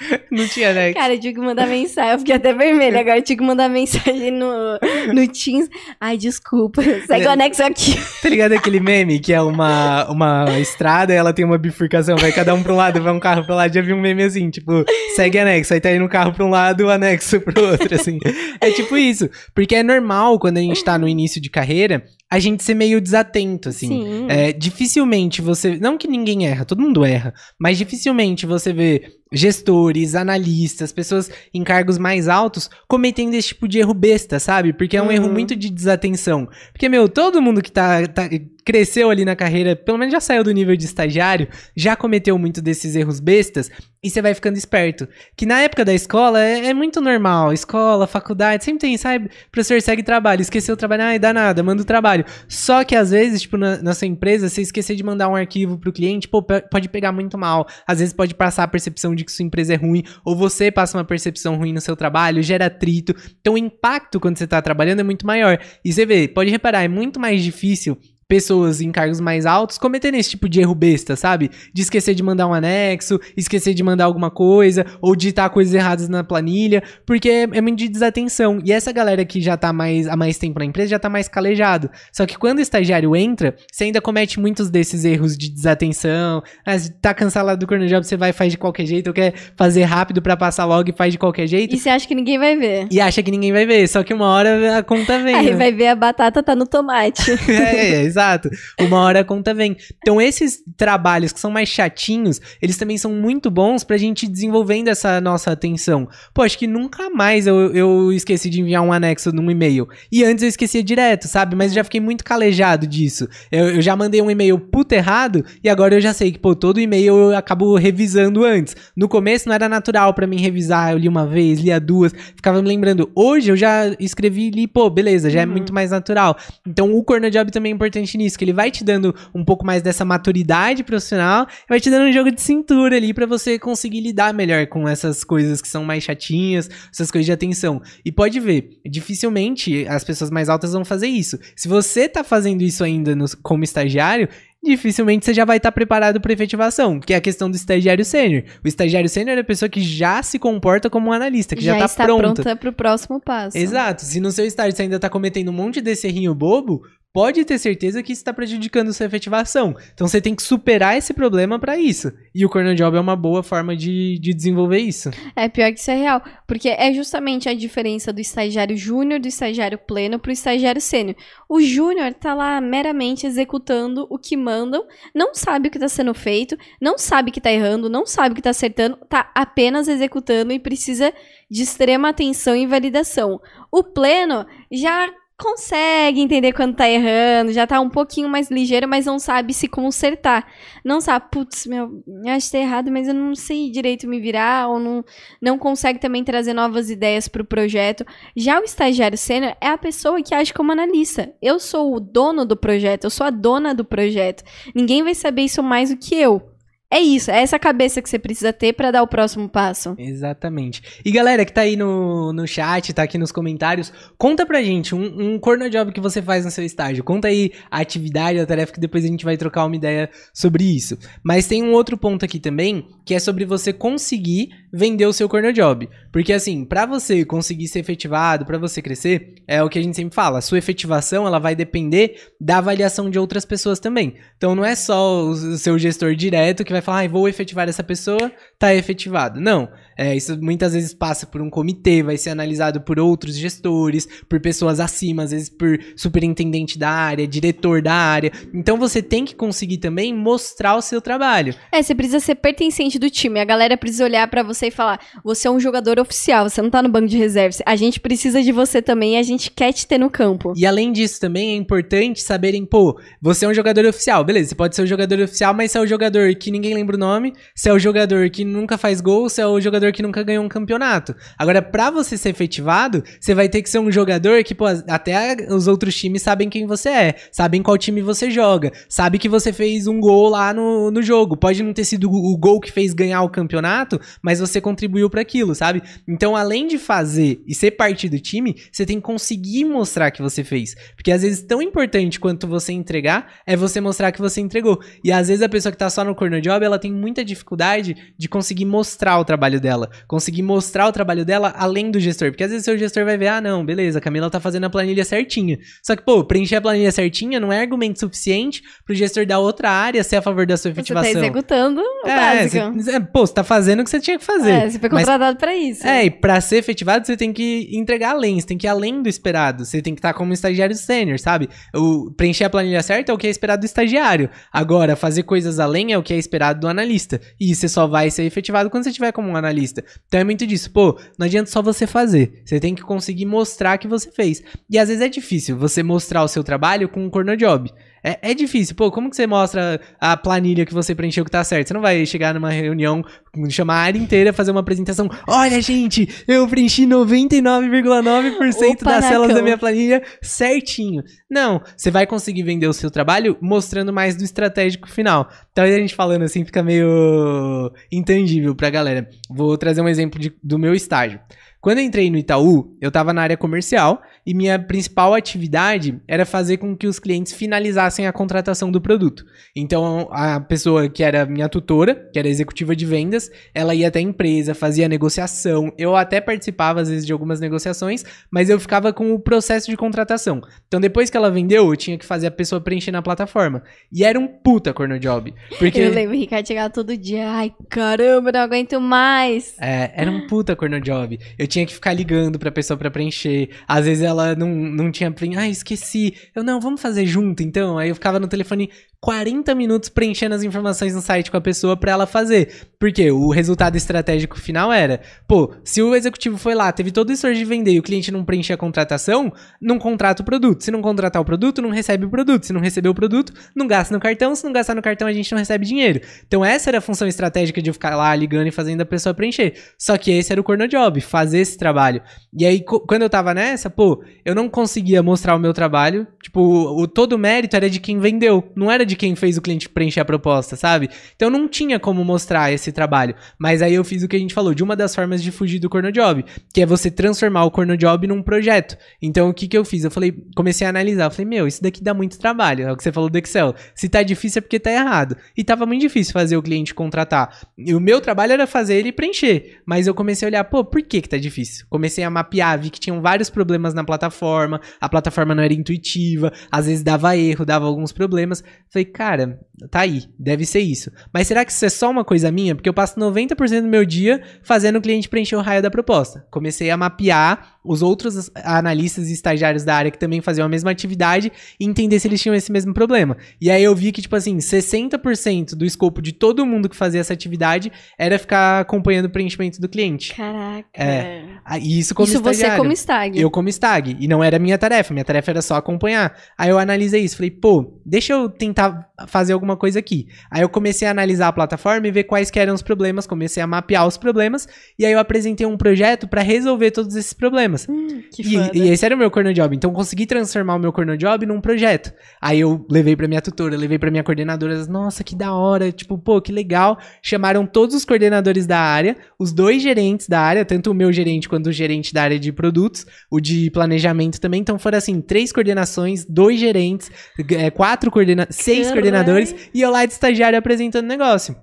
Não tinha, né? Cara, eu tive que mandar mensagem. Eu fiquei até vermelha agora. Eu tive que mandar mensagem no, no Teams. Ai, desculpa. Segue o anexo aqui. Tá ligado aquele meme que é uma, uma estrada e ela tem uma bifurcação? Vai cada um pra um lado, vai um carro pra lá. Já vi um meme assim, tipo, segue anexo. Aí tá indo um carro pra um lado, o anexo pro outro, assim. É tipo isso. Porque é normal quando a gente tá no início de carreira, a gente ser meio desatento, assim. Sim. É, dificilmente você. Não que ninguém erra, todo mundo erra. Mas dificilmente você vê gestores, analistas, pessoas em cargos mais altos cometendo esse tipo de erro besta, sabe? Porque é um uhum. erro muito de desatenção. Porque, meu, todo mundo que tá, tá cresceu ali na carreira, pelo menos já saiu do nível de estagiário, já cometeu muito desses erros bestas, e você vai ficando esperto. Que na época da escola é, é muito normal. Escola, faculdade, sempre tem, sabe? Professor segue trabalho, esqueceu o trabalho, ai, dá nada, manda o trabalho. Só que às vezes, tipo, na, na sua empresa, você esquecer de mandar um arquivo pro cliente, pô, pode pegar muito mal. Às vezes pode passar a percepção de que sua empresa é ruim, ou você passa uma percepção ruim no seu trabalho, gera atrito. Então o impacto quando você tá trabalhando é muito maior. E você vê, pode reparar, é muito mais difícil pessoas em cargos mais altos cometendo esse tipo de erro besta, sabe? De esquecer de mandar um anexo, esquecer de mandar alguma coisa, ou digitar coisas erradas na planilha, porque é, é muito de desatenção. E essa galera que já tá mais, há mais tempo na empresa já tá mais calejado. Só que quando o estagiário entra, você ainda comete muitos desses erros de desatenção. Ah, tá cansado do corner job, você vai e faz de qualquer jeito, ou quer fazer rápido para passar logo e faz de qualquer jeito. E você acha que ninguém vai ver. E acha que ninguém vai ver, só que uma hora a conta vem. Aí né? vai ver a batata tá no tomate. é, é, exato. Uma hora a conta vem. Então, esses trabalhos que são mais chatinhos, eles também são muito bons pra gente desenvolvendo essa nossa atenção. Pô, acho que nunca mais eu, eu esqueci de enviar um anexo num e-mail. E antes eu esquecia direto, sabe? Mas eu já fiquei muito calejado disso. Eu, eu já mandei um e-mail puto errado e agora eu já sei que, pô, todo e-mail eu acabo revisando antes. No começo não era natural para mim revisar, eu li uma vez, lia duas, ficava me lembrando. Hoje eu já escrevi e li, pô, beleza, já é uhum. é muito mais natural. Então o Corner Job também é importante nisso, que ele vai te dando um pouco mais dessa maturidade profissional, vai te dando um jogo de cintura ali para você conseguir lidar melhor com essas coisas que são mais chatinhas, essas coisas de atenção. E pode ver, dificilmente as pessoas mais altas vão fazer isso. Se você tá fazendo isso ainda no, como estagiário, dificilmente você já vai estar tá preparado para efetivação, que é a questão do estagiário sênior. O estagiário sênior é a pessoa que já se comporta como um analista, que já, já está, pronta. pronta para o próximo passo. Exato. Se no seu estágio você ainda está cometendo um monte desse errinho bobo, pode ter certeza que isso está prejudicando sua efetivação. Então você tem que superar esse problema para isso. E o Corner Job é uma boa forma de, de desenvolver isso. É pior que isso é real, porque é justamente a diferença do estagiário júnior, do estagiário pleno para o estagiário sênior. O júnior está lá meramente executando o que mandam, não sabe o que está sendo feito, não sabe que está errando, não sabe o que está acertando, está apenas executando e precisa de extrema atenção e validação. O pleno já consegue entender quando tá errando, já tá um pouquinho mais ligeiro, mas não sabe se consertar. Não sabe, putz, meu, acho que tá errado, mas eu não sei direito me virar, ou não, não consegue também trazer novas ideias pro projeto. Já o estagiário sênior é a pessoa que age como analista. Eu sou o dono do projeto, eu sou a dona do projeto. Ninguém vai saber isso mais do que eu. É isso, é essa cabeça que você precisa ter para dar o próximo passo. Exatamente. E galera que tá aí no, no chat, tá aqui nos comentários, conta pra gente um, um corner job que você faz no seu estágio. Conta aí a atividade, a tarefa, que depois a gente vai trocar uma ideia sobre isso. Mas tem um outro ponto aqui também, que é sobre você conseguir vender o seu corner job. Porque assim, para você conseguir ser efetivado, para você crescer, é o que a gente sempre fala, a sua efetivação, ela vai depender da avaliação de outras pessoas também. Então não é só o seu gestor direto que vai falar, ah, vou efetivar essa pessoa, tá efetivado. Não, é, isso muitas vezes passa por um comitê, vai ser analisado por outros gestores, por pessoas acima, às vezes por superintendente da área, diretor da área. Então você tem que conseguir também mostrar o seu trabalho. É, você precisa ser pertencente do time. A galera precisa olhar para você e falar: você é um jogador oficial, você não tá no banco de reservas. A gente precisa de você também e a gente quer te ter no campo. E além disso, também é importante saberem, pô, você é um jogador oficial, beleza? Você pode ser um jogador oficial, mas você é o jogador que ninguém lembra o nome, você é o jogador que nunca faz gol, você é o jogador que nunca ganhou um campeonato. Agora, para você ser efetivado, você vai ter que ser um jogador que, pô, até os outros times sabem quem você é, sabem qual time você joga, sabe que você fez um gol lá no, no jogo. Pode não ter sido o gol que fez ganhar o campeonato, mas você contribuiu para aquilo, sabe? Então, além de fazer e ser parte do time, você tem que conseguir mostrar que você fez. Porque às vezes, tão importante quanto você entregar é você mostrar que você entregou. E às vezes a pessoa que tá só no corner job, ela tem muita dificuldade de conseguir mostrar o trabalho dela conseguir mostrar o trabalho dela além do gestor. Porque às vezes o seu gestor vai ver, ah, não, beleza, a Camila tá fazendo a planilha certinha. Só que, pô, preencher a planilha certinha não é argumento suficiente pro gestor da outra área ser a favor da sua efetivação. Você tá executando o é, básico. Cê, é, pô, você tá fazendo o que você tinha que fazer. É, você foi contratado para isso. É, e pra ser efetivado, você tem que entregar além, você tem que ir além do esperado. Você tem que estar tá como estagiário sênior, sabe? O, preencher a planilha certa é o que é esperado do estagiário. Agora, fazer coisas além é o que é esperado do analista. E você só vai ser efetivado quando você estiver como um analista. Então é muito disso. Pô, não adianta só você fazer. Você tem que conseguir mostrar que você fez. E às vezes é difícil você mostrar o seu trabalho com um corner job. É, é difícil. Pô, como que você mostra a planilha que você preencheu que tá certo? Você não vai chegar numa reunião, chamar a área inteira, fazer uma apresentação. Olha, gente, eu preenchi 99,9% das células da minha planilha certinho. Não, você vai conseguir vender o seu trabalho mostrando mais do estratégico final. Então a gente falando assim fica meio intangível pra galera. Vou trazer um exemplo de, do meu estágio. Quando eu entrei no Itaú, eu estava na área comercial e minha principal atividade era fazer com que os clientes finalizassem a contratação do produto. Então, a pessoa que era minha tutora, que era executiva de vendas, ela ia até a empresa, fazia negociação. Eu até participava, às vezes, de algumas negociações, mas eu ficava com o processo de contratação. Então, depois que ela vendeu, eu tinha que fazer a pessoa preencher na plataforma. E era um puta corno job. Porque... Eu lembro, o Ricardo chegava todo dia, ai, caramba, não aguento mais. É, era um puta corno job. Eu tinha que ficar ligando pra pessoa pra preencher. Às vezes ela não, não tinha preenchido. Ah, esqueci. Eu, não, vamos fazer junto então. Aí eu ficava no telefone 40 minutos preenchendo as informações no site com a pessoa para ela fazer. Porque o resultado estratégico final era, pô, se o executivo foi lá, teve todo o esforço de vender e o cliente não preenche a contratação, não contrata o produto. Se não contratar o produto, não recebe o produto. Se não receber o produto, não gasta no cartão. Se não gastar no cartão, a gente não recebe dinheiro. Então essa era a função estratégica de ficar lá ligando e fazendo a pessoa preencher. Só que esse era o corno job, fazer esse trabalho. E aí, quando eu tava nessa, pô, eu não conseguia mostrar o meu trabalho. Tipo, o, todo o mérito era de quem vendeu, não era de de quem fez o cliente preencher a proposta, sabe? Então não tinha como mostrar esse trabalho. Mas aí eu fiz o que a gente falou, de uma das formas de fugir do corno job, que é você transformar o corno job num projeto. Então o que que eu fiz? Eu falei, comecei a analisar, eu falei, meu, isso daqui dá muito trabalho, é o que você falou do Excel. Se tá difícil é porque tá errado. E tava muito difícil fazer o cliente contratar. E o meu trabalho era fazer ele preencher, mas eu comecei a olhar, pô, por que que tá difícil? Comecei a mapear, vi que tinham vários problemas na plataforma, a plataforma não era intuitiva, às vezes dava erro, dava alguns problemas. Falei, cara, tá aí, deve ser isso. Mas será que isso é só uma coisa minha? Porque eu passo 90% do meu dia fazendo o cliente preencher o raio da proposta. Comecei a mapear os outros analistas e estagiários da área que também faziam a mesma atividade e entender se eles tinham esse mesmo problema. E aí eu vi que, tipo assim, 60% do escopo de todo mundo que fazia essa atividade era ficar acompanhando o preenchimento do cliente. Caraca. É. E isso como isso estagiário. você como stag. Eu como stag. E não era minha tarefa. Minha tarefa era só acompanhar. Aí eu analisei isso. Falei, pô, deixa eu tentar fazer alguma coisa aqui. Aí eu comecei a analisar a plataforma e ver quais eram os problemas. Comecei a mapear os problemas. E aí eu apresentei um projeto para resolver todos esses problemas. Hum, e, e, esse era o meu corner job. Então eu consegui transformar o meu corner job num projeto. Aí eu levei pra minha tutora, levei pra minha coordenadora. Nossa, que da hora. Tipo, pô, que legal. Chamaram todos os coordenadores da área, os dois gerentes da área, tanto o meu gerente quanto o gerente da área de produtos, o de planejamento também. Então foram assim, três coordenações, dois gerentes, é, quatro coordenadores, seis Caralho. coordenadores e eu lá de estagiário apresentando o negócio.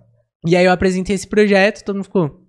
E aí eu apresentei esse projeto, todo mundo ficou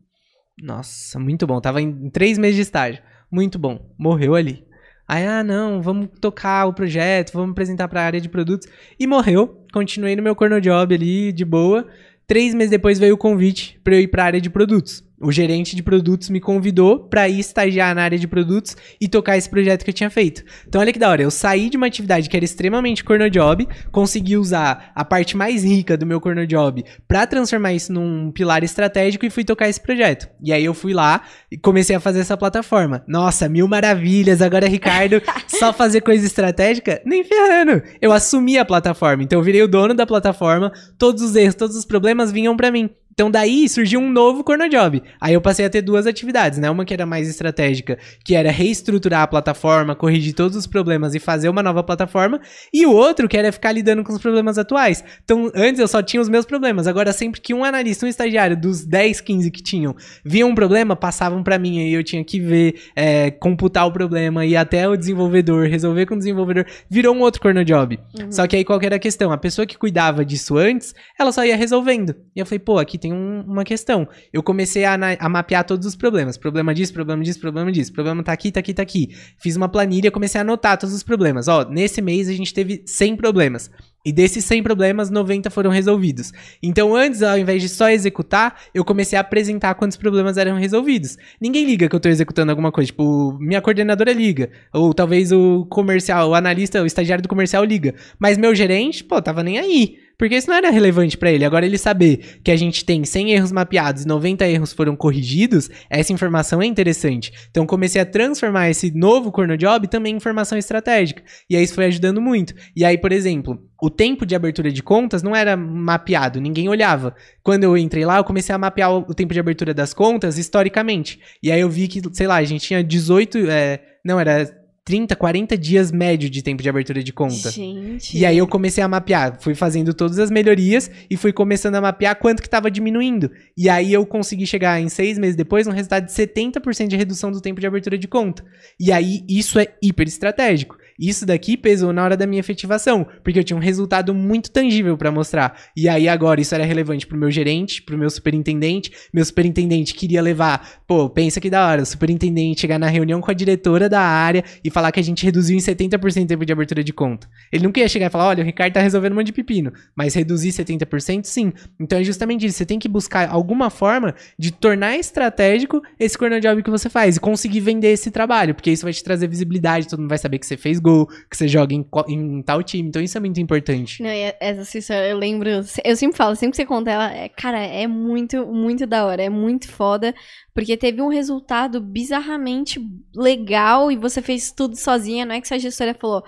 Nossa, muito bom. Tava em três meses de estágio. Muito bom. Morreu ali. Aí, ah, não, vamos tocar o projeto, vamos apresentar para a área de produtos. E morreu. Continuei no meu corno job ali, de boa. Três meses depois veio o convite para eu ir para a área de produtos o gerente de produtos me convidou para ir estagiar na área de produtos e tocar esse projeto que eu tinha feito. Então olha que da hora, eu saí de uma atividade que era extremamente corno job, consegui usar a parte mais rica do meu corno job para transformar isso num pilar estratégico e fui tocar esse projeto. E aí eu fui lá e comecei a fazer essa plataforma. Nossa, mil maravilhas, agora Ricardo, só fazer coisa estratégica? Nem ferrando. Eu assumi a plataforma, então eu virei o dono da plataforma, todos os erros, todos os problemas vinham para mim. Então daí surgiu um novo corner job. Aí eu passei a ter duas atividades, né? Uma que era mais estratégica, que era reestruturar a plataforma, corrigir todos os problemas e fazer uma nova plataforma, e o outro que era ficar lidando com os problemas atuais. Então antes eu só tinha os meus problemas, agora sempre que um analista, um estagiário dos 10, 15 que tinham, via um problema, passavam para mim aí eu tinha que ver, é, computar o problema e até o desenvolvedor, resolver com o desenvolvedor, virou um outro corner job. Uhum. Só que aí qual que era a questão? A pessoa que cuidava disso antes, ela só ia resolvendo. E eu falei, pô, aqui tem um, uma questão. Eu comecei a, a, mapear todos os problemas. Problema disso, problema disso, problema disso. Problema tá aqui, tá aqui, tá aqui. Fiz uma planilha, comecei a anotar todos os problemas. Ó, nesse mês a gente teve 100 problemas. E desses 100 problemas, 90 foram resolvidos. Então, antes, ao invés de só executar, eu comecei a apresentar quantos problemas eram resolvidos. Ninguém liga que eu tô executando alguma coisa. Tipo, minha coordenadora liga. Ou talvez o comercial, o analista, o estagiário do comercial liga. Mas meu gerente, pô, tava nem aí. Porque isso não era relevante para ele. Agora ele saber que a gente tem 100 erros mapeados e 90 erros foram corrigidos, essa informação é interessante. Então comecei a transformar esse novo corno job também em informação estratégica. E aí isso foi ajudando muito. E aí, por exemplo, o tempo de abertura de contas não era mapeado, ninguém olhava. Quando eu entrei lá, eu comecei a mapear o tempo de abertura das contas historicamente. E aí eu vi que, sei lá, a gente tinha 18. É, não, era 30, 40 dias médio de tempo de abertura de conta. Gente. E aí eu comecei a mapear, fui fazendo todas as melhorias e fui começando a mapear quanto que estava diminuindo. E aí eu consegui chegar em seis meses depois um resultado de 70% de redução do tempo de abertura de conta. E aí isso é hiper estratégico. Isso daqui pesou na hora da minha efetivação, porque eu tinha um resultado muito tangível para mostrar. E aí agora isso era relevante pro meu gerente, pro meu superintendente. Meu superintendente queria levar, pô, pensa que da hora, o superintendente chegar na reunião com a diretora da área e falar que a gente reduziu em 70% o tempo de abertura de conta. Ele não queria chegar e falar, olha, o Ricardo tá resolvendo um monte de pepino, mas reduzir 70% sim. Então é justamente isso, você tem que buscar alguma forma de tornar estratégico esse corner job que você faz e conseguir vender esse trabalho, porque isso vai te trazer visibilidade, todo mundo vai saber que você fez gol, que você joga em, em tal time. Então isso é muito importante. Não, essa história eu lembro. Eu sempre falo, sempre que você conta ela, é, cara, é muito, muito da hora. É muito foda. Porque teve um resultado bizarramente legal e você fez tudo sozinha. Não é que sua gestora falou.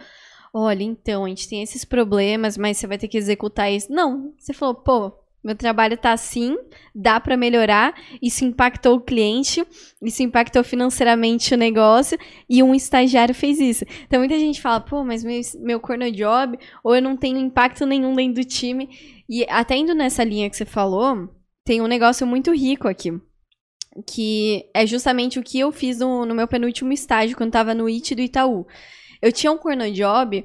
Olha, então, a gente tem esses problemas, mas você vai ter que executar isso. Não, você falou, pô, meu trabalho tá assim, dá para melhorar. Isso impactou o cliente, isso impactou financeiramente o negócio e um estagiário fez isso. Então muita gente fala, pô, mas meu, meu corno job, ou eu não tenho impacto nenhum dentro do time. E até indo nessa linha que você falou, tem um negócio muito rico aqui. Que é justamente o que eu fiz no, no meu penúltimo estágio, quando tava no IT do Itaú. Eu tinha um corno job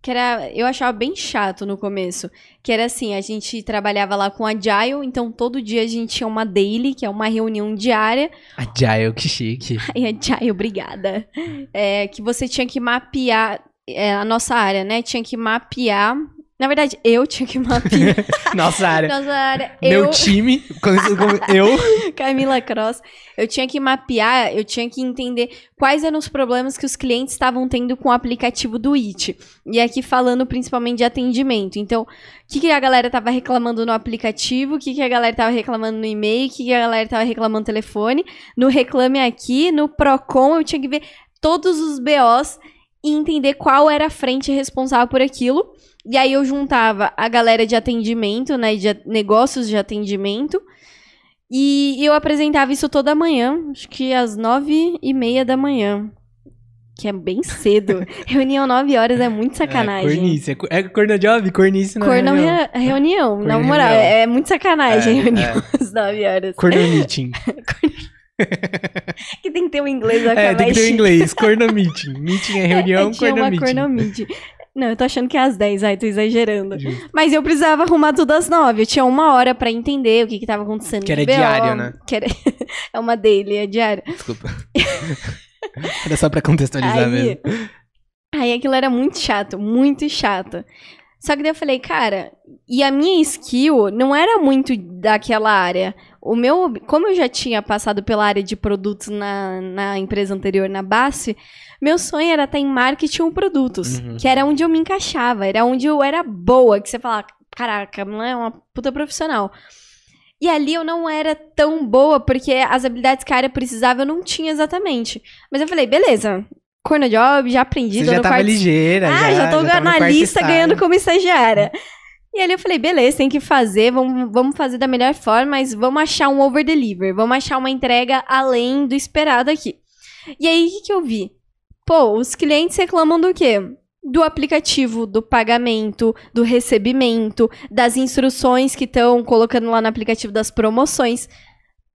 que era, eu achava bem chato no começo, que era assim, a gente trabalhava lá com Agile, então todo dia a gente tinha uma daily, que é uma reunião diária. Agile, que chique. Ai, Agile, obrigada. É, que você tinha que mapear é, a nossa área, né? Tinha que mapear na verdade, eu tinha que mapear. Nossa área. Nossa área. Meu eu... time, eu. Camila Cross. Eu tinha que mapear, eu tinha que entender quais eram os problemas que os clientes estavam tendo com o aplicativo do IT. E aqui falando principalmente de atendimento. Então, o que, que a galera estava reclamando no aplicativo, o que, que a galera estava reclamando no e-mail, o que, que a galera estava reclamando no telefone. No Reclame Aqui, no Procon, eu tinha que ver todos os BOs e entender qual era a frente responsável por aquilo e aí eu juntava a galera de atendimento, né? De negócios de atendimento. E eu apresentava isso toda manhã, acho que às nove e meia da manhã. Que é bem cedo. Reunião nove horas é muito é, sacanagem. É, cornice. É corno job? Cornice não Corno reunião. Re reunião. Na moral, é, é, muito sacanagem é, reunião é. às nove horas. Corno meeting. que tem que ter o um inglês na É, tem que ter o um inglês. Corno meeting. Meeting é reunião, é, corno meeting. Não, eu tô achando que é às 10, ai, tô exagerando. Justo. Mas eu precisava arrumar tudo às 9. Eu tinha uma hora pra entender o que que tava acontecendo. Que era BO, diário, né? Que era... é uma daily, é diário. Desculpa. Era só pra contextualizar Aí, mesmo. aí aquilo era muito chato, muito chato. Só que daí eu falei, cara, e a minha skill não era muito daquela área. O meu, como eu já tinha passado pela área de produtos na, na empresa anterior, na Basf, meu sonho era estar em marketing ou produtos, Uhum. que era onde eu me encaixava, era onde eu era boa, que você fala, caraca, não é uma puta profissional. E ali eu não era tão boa, porque as habilidades que a área precisava eu não tinha exatamente. Mas eu falei, beleza, corno job, já aprendi, Você tô já tava quarto ligeira. ah, já, tô tava no na quarto lista estágio. ganhando como estagiária. E ali eu falei, beleza, tem que fazer, vamos, vamos fazer da melhor forma, mas vamos achar um over-deliver, vamos achar uma entrega além do esperado aqui. E aí, o que, que eu vi? Pô, os clientes reclamam do quê? Do aplicativo, do pagamento, do recebimento, das instruções que estão colocando lá no aplicativo das promoções.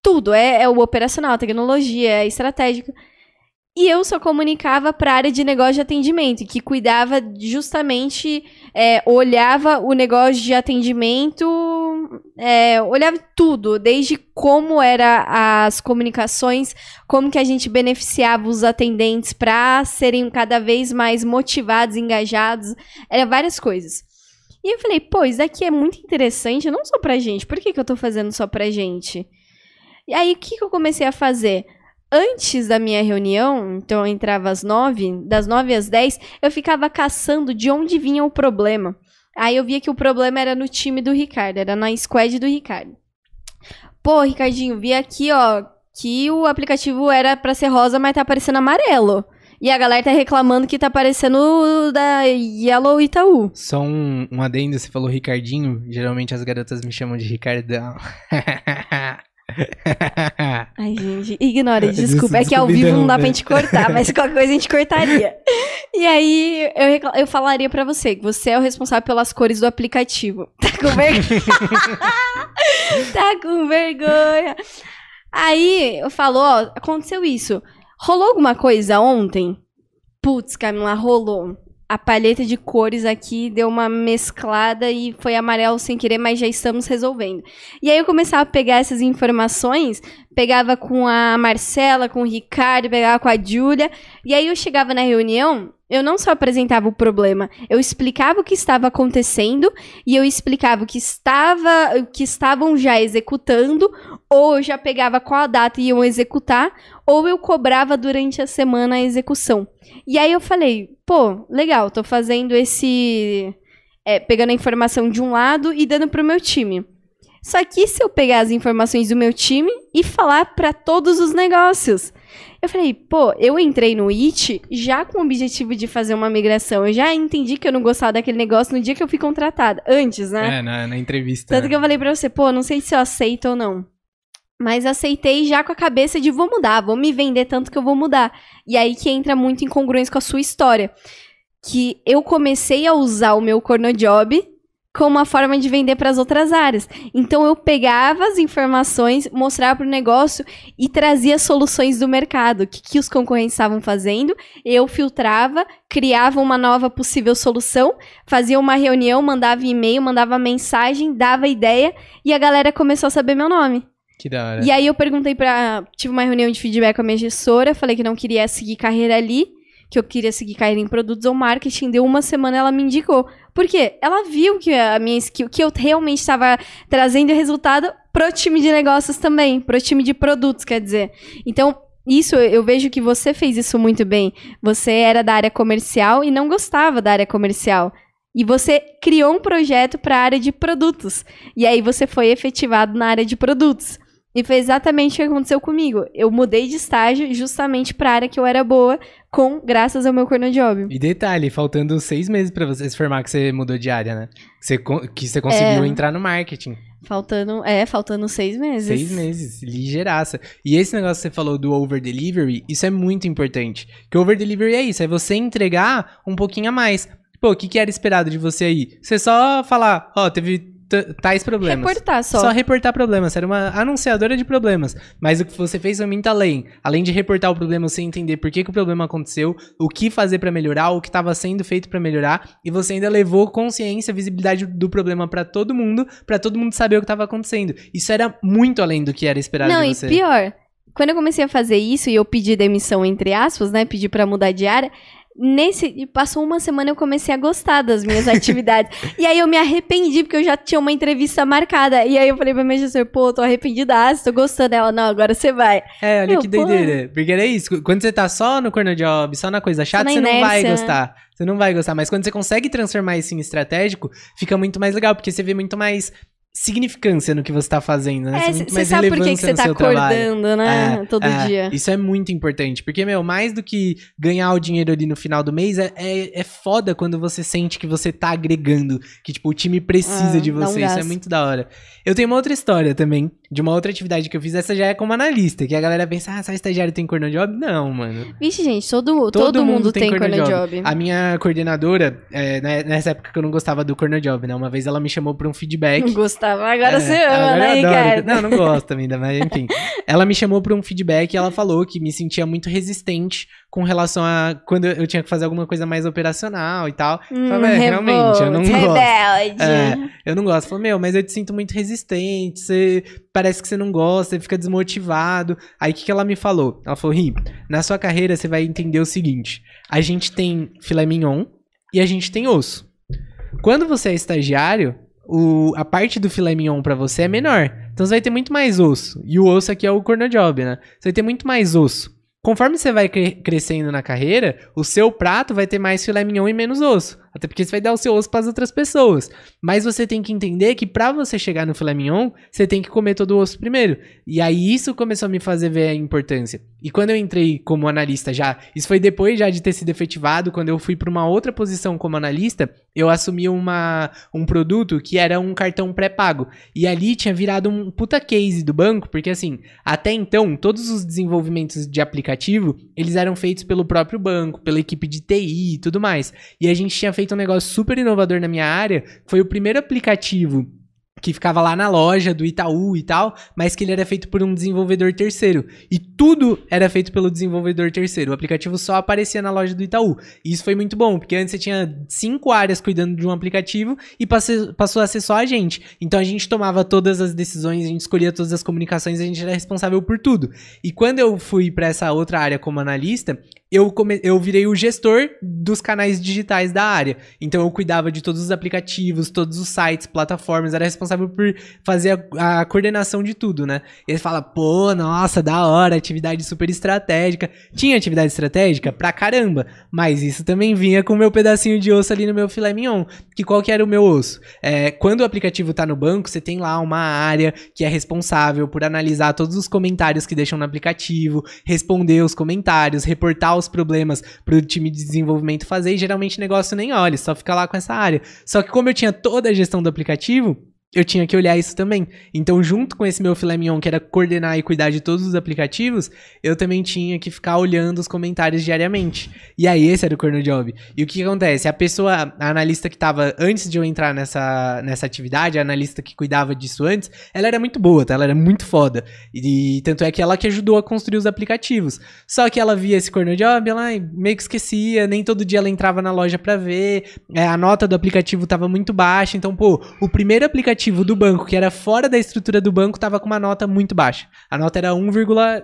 Tudo, é, é o operacional, a tecnologia, é estratégico. E eu só comunicava para a área de negócio de atendimento, que cuidava justamente, é, olhava o negócio de atendimento, é, olhava tudo, desde como era as comunicações, como que a gente beneficiava os atendentes para serem cada vez mais motivados, engajados, era várias coisas. E eu falei, pô, isso daqui é muito interessante, não só pra gente, por que, que eu tô fazendo só pra gente? E aí, o que, que eu comecei a fazer? antes da minha reunião, então eu entrava às nove, das nove às dez, eu ficava caçando de onde vinha o problema. Aí eu via que o problema era no time do Ricardo, era na squad do Ricardo. Pô, Ricardinho, vi aqui, ó, que o aplicativo era pra ser rosa, mas tá aparecendo amarelo. E a galera tá reclamando que tá aparecendo da Yellow Itaú. Só um, um adendo, você falou Ricardinho. Geralmente as garotas me chamam de Ricardão. Ai, gente, ignora, desculpa. É que ao vivo não dá pra gente cortar, mas qualquer coisa a gente cortaria. E aí, eu, eu falaria pra você que você é o responsável pelas cores do aplicativo. Tá com vergonha? tá com vergonha. Aí, eu falo, ó, aconteceu isso. Rolou alguma coisa ontem? Putz, Camila, rolou. A palheta de cores aqui deu uma mesclada e foi amarelo sem querer, mas já estamos resolvendo. E aí eu começava a pegar essas informações, pegava com a Marcela, com o Ricardo, pegava com a Júlia, e aí eu chegava na reunião, eu não só apresentava o problema, eu explicava o que estava acontecendo e eu explicava o que estava, o que estavam já executando, ou eu já pegava qual a data e iam executar, ou eu cobrava durante a semana a execução. E aí eu falei, pô, legal, tô fazendo esse. é, pegando a informação de um lado e dando pro meu time. Só que se eu pegar as informações do meu time e falar para todos os negócios? Eu falei, pô, eu entrei no IT já com o objetivo de fazer uma migração. Eu já entendi que eu não gostava daquele negócio no dia que eu fui contratada. Antes, né? É, na, na entrevista. Tanto que eu falei pra você, pô, não sei se eu aceito ou não. Mas aceitei já com a cabeça de vou mudar, vou me vender tanto que eu vou mudar. E aí que entra muito em congruência com a sua história. Que eu comecei a usar o meu cornojob como uma forma de vender para as outras áreas. Então eu pegava as informações, mostrava para o negócio e trazia soluções do mercado. O que, que os concorrentes estavam fazendo? Eu filtrava, criava uma nova possível solução, fazia uma reunião, mandava e-mail, mandava mensagem, dava ideia e a galera começou a saber meu nome. Que da hora. E aí eu perguntei pra. Tive uma reunião de feedback com a minha gestora, falei que não queria seguir carreira ali, que eu queria seguir carreira em produtos ou marketing. Deu uma semana ela me indicou. Por quê? Ela viu que a minha skill, que eu realmente estava trazendo resultado pro time de negócios também, pro time de produtos, quer dizer. Então, isso eu vejo que você fez isso muito bem. Você era da área comercial e não gostava da área comercial. E você criou um projeto para a área de produtos. E aí você foi efetivado na área de produtos. E foi exatamente o que aconteceu comigo. Eu mudei de estágio justamente para a área que eu era boa, com graças ao meu cornojob. E detalhe, faltando seis meses pra você se formar que você mudou de área, né? Você, con- que você conseguiu É. entrar no marketing. Faltando, é, faltando seis meses. Seis meses, ligeiraça. E esse negócio que você falou do over delivery, isso é muito importante. Que over delivery é isso, é você entregar um pouquinho a mais. Pô, o que, que era esperado de você aí? Você só falar, ó, teve t- tais problemas. Reportar só. Só reportar problemas. Você era uma anunciadora de problemas. Mas o que você fez foi muito além. Além de reportar o problema, você entender por que, que o problema aconteceu, o que fazer pra melhorar, o que estava sendo feito pra melhorar, e você ainda levou consciência, visibilidade do problema pra todo mundo, pra todo mundo saber o que estava acontecendo. Isso era muito além do que era esperado Não, de e você. pior, quando eu comecei a fazer isso e eu pedi demissão, entre aspas, né? Pedi pra mudar de área. Nesse. Passou uma semana eu comecei a gostar das minhas atividades. E aí eu me arrependi, porque eu já tinha uma entrevista marcada. E aí eu falei pra minha gestora, pô, tô arrependida, tô gostando. Ela, não, agora você vai. É, olha Meu, que doideira. Porque era isso. Quando você tá só no corner job, só na coisa chata, na você não vai né? gostar. Você não vai gostar. Mas quando você consegue transformar isso em estratégico, fica muito mais legal. Porque você vê muito mais significância no que você tá fazendo, né? É, Você sabe por que, você no tá seu trabalho. acordando, né? É, Todo é, dia. Isso é muito importante. Porque, meu, mais do que ganhar o dinheiro ali no final do mês, é, é, é foda quando você sente que você tá agregando, que, tipo, o time precisa Ah, de você. Isso é muito da hora. Eu tenho uma outra história também, de uma outra atividade que eu fiz. Essa já é como analista, que a galera pensa, ah, só estagiário tem corno job? Não, mano. Vixe, gente, todo, todo, mundo, tem corner job. A minha coordenadora, é, né, nessa época que eu não gostava do corner job, né? Uma vez ela me chamou pra um feedback. Não gostava. Agora É, você ama, né. Ricardo? Não, não gosto ainda, mas enfim. Ela me chamou pra um feedback e ela falou que me sentia muito resistente com relação a quando eu tinha que fazer alguma coisa mais operacional e tal. Hum, Falei, é, realmente, eu não revolt, gosto. Rebelde. É, eu não gosto. Falei, meu, mas eu te sinto muito resistente, você parece que você não gosta, você fica desmotivado. Aí o que, que ela me falou? Ela falou, Ri, na sua carreira você vai entender o seguinte: a gente tem filé mignon e a gente tem osso. Quando você é estagiário, o, a parte do filé mignon pra você é menor. Então você vai ter muito mais osso. E o osso aqui é o corner job, né? Você vai ter muito mais osso. Conforme você vai cre- crescendo na carreira, o seu prato vai ter mais filé mignon e menos osso. Até porque você vai dar o seu osso para as outras pessoas. Mas você tem que entender que para você chegar no filé mignon, você tem que comer todo o osso primeiro. E aí isso começou a me fazer ver a importância. E quando eu entrei como analista já, isso foi depois já de ter sido efetivado, quando eu fui para uma outra posição como analista, eu assumi uma, um produto que era um cartão pré-pago. E ali tinha virado um puta case do banco, porque assim, até então, todos os desenvolvimentos de aplicativo, eles eram feitos pelo próprio banco, pela equipe de TI e tudo mais. E a gente tinha feito um negócio super inovador na minha área, foi o primeiro aplicativo que ficava lá na loja do Itaú e tal, mas que ele era feito por um desenvolvedor terceiro. E tudo era feito pelo desenvolvedor terceiro. O aplicativo só aparecia na loja do Itaú. E isso foi muito bom, porque antes você tinha cinco áreas cuidando de um aplicativo e passou a ser só a gente. Então a gente tomava todas as decisões, a gente escolhia todas as comunicações, a gente era responsável por tudo. E quando eu fui para essa outra área como analista, eu, come- eu virei o gestor dos canais digitais da área. Então eu cuidava de todos os aplicativos, todos os sites, plataformas, era responsável por fazer a, a coordenação de tudo, né? E eles falam, pô, nossa, da hora, atividade super estratégica. Tinha atividade estratégica? Pra caramba. Mas isso também vinha com o meu pedacinho de osso ali no meu filé mignon. Que qual que era o meu osso? É, quando o aplicativo tá no banco, você tem lá uma área que é responsável por analisar todos os comentários que deixam no aplicativo, responder os comentários, reportar os problemas pro time de desenvolvimento fazer, e geralmente o negócio nem olha, só fica lá com essa área. Só que como eu tinha toda a gestão do aplicativo, eu tinha que olhar isso também. Então, junto com esse meu filé mignon, que era coordenar e cuidar de todos os aplicativos, eu também tinha que ficar olhando os comentários diariamente. E aí, esse era o corner job. E o que, acontece? A pessoa, a analista que estava antes de eu entrar nessa, nessa atividade, a analista que cuidava disso antes, ela era muito boa, tá? Ela era muito foda. E tanto é que ela que ajudou a construir os aplicativos. Só que ela via esse corner job, ela meio que esquecia, nem todo dia ela entrava na loja pra ver, é, a nota do aplicativo tava muito baixa, então, pô, o primeiro aplicativo do banco, que era fora da estrutura do banco, tava com uma nota muito baixa. A nota era 1,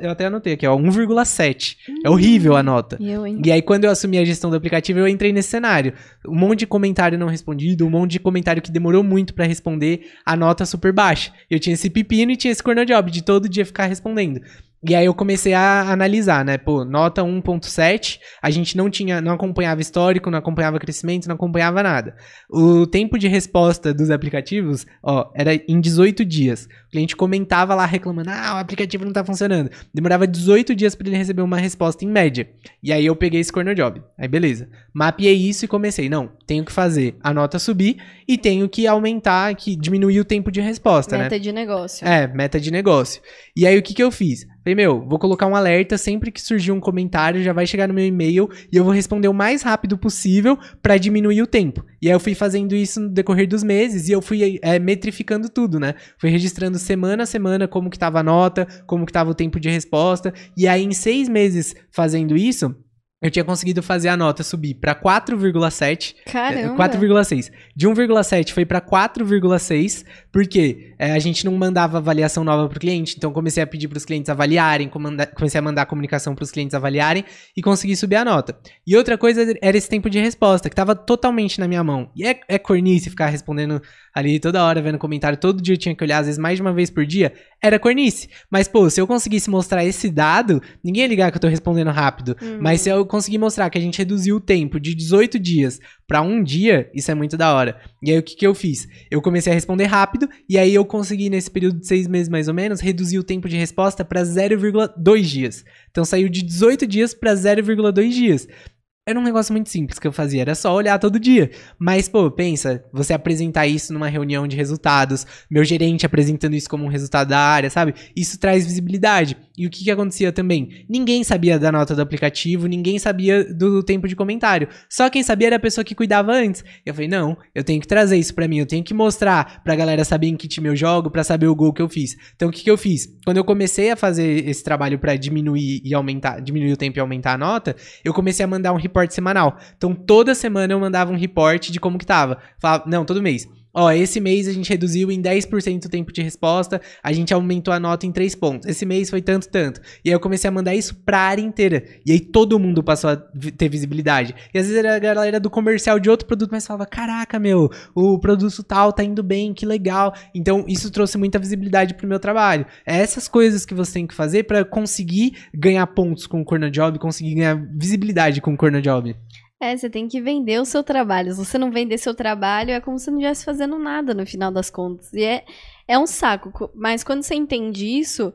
eu até anotei aqui, ó, 1,7. É horrível a nota. E eu? E aí, quando eu assumi a gestão do aplicativo, eu entrei nesse cenário. Um monte de comentário não respondido, um monte de comentário que demorou muito pra responder, a nota super baixa. Eu tinha esse pepino e tinha esse corner job de todo dia ficar respondendo. E aí eu comecei a analisar, né? Pô, nota 1.7, a gente não tinha, não acompanhava histórico, não acompanhava crescimento, não acompanhava nada. O tempo de resposta dos aplicativos, ó, era em 18 dias. O cliente comentava lá reclamando: "Ah, o aplicativo não tá funcionando". Demorava 18 dias para ele receber uma resposta em média. E aí eu peguei esse corner job. Aí beleza. Mapeei isso e comecei, não, tenho que fazer a nota subir e tenho que aumentar, que diminuir o tempo de resposta, né? Meta de negócio. É, meta de negócio. E aí o que que eu fiz? Falei, meu, vou colocar um alerta sempre que surgir um comentário, já vai chegar no meu e-mail e eu vou responder o mais rápido possível para diminuir o tempo. E aí eu fui fazendo isso no decorrer dos meses e eu fui é, metrificando tudo, né? Fui registrando semana a semana como que tava a nota, como que tava o tempo de resposta. E aí em seis meses fazendo isso, eu tinha conseguido fazer a nota subir para 4,7. Caramba. 4,6. De 1,7 foi para 4,6, porque é, a gente não mandava avaliação nova para o cliente, então comecei a pedir para os clientes avaliarem, comecei a mandar comunicação para os clientes avaliarem e consegui subir a nota. E outra coisa era esse tempo de resposta, que estava totalmente na minha mão. E é, é cornice ficar respondendo ali toda hora, vendo comentário, todo dia eu tinha que olhar, às vezes mais de uma vez por dia, era cornice. Mas, pô, se eu conseguisse mostrar esse dado, ninguém ia ligar que eu tô respondendo rápido. Uhum. Mas se eu conseguir mostrar que a gente reduziu o tempo de 18 dias para um dia, isso é muito da hora. E aí o que, que eu fiz? Eu comecei a responder rápido, e aí eu consegui, nesse período de seis meses mais ou menos, reduzir o tempo de resposta para 0,2 dias. Então saiu de 18 dias para 0,2 dias. Era um negócio muito simples que eu fazia, era só olhar todo dia. Mas, pô, pensa, você apresentar isso numa reunião de resultados, meu gerente apresentando isso como um resultado da área, sabe? Isso traz visibilidade. E o que, que acontecia também? Ninguém sabia da nota do aplicativo, ninguém sabia do tempo de comentário. Só quem sabia era a pessoa que cuidava antes. Eu falei, não, eu tenho que trazer isso para mim, eu tenho que mostrar pra galera saber em que time eu jogo, para saber o gol que eu fiz. Então, o que, que eu fiz? Quando eu comecei a fazer esse trabalho para diminuir e aumentar, diminuir o tempo e aumentar a nota, eu comecei a mandar um report report semanal. Então toda semana eu mandava um report de como que tava. Falava, não, todo mês. Ó, esse mês a gente reduziu em 10% o tempo de resposta, a gente aumentou a nota em 3 pontos. Esse mês foi tanto, tanto. E aí eu comecei a mandar isso pra área inteira. E aí todo mundo passou a ter visibilidade. E às vezes era a galera do comercial de outro produto, mas falava: caraca, meu, o produto tal tá indo bem, que legal. Então isso trouxe muita visibilidade pro meu trabalho. É essas coisas que você tem que fazer para conseguir ganhar pontos com o Corner Job, conseguir ganhar visibilidade com o Corner Job. É, você tem que vender o seu trabalho. Se você não vender seu trabalho, é como se não estivesse fazendo nada no final das contas. E é, é um saco. Mas quando você entende isso,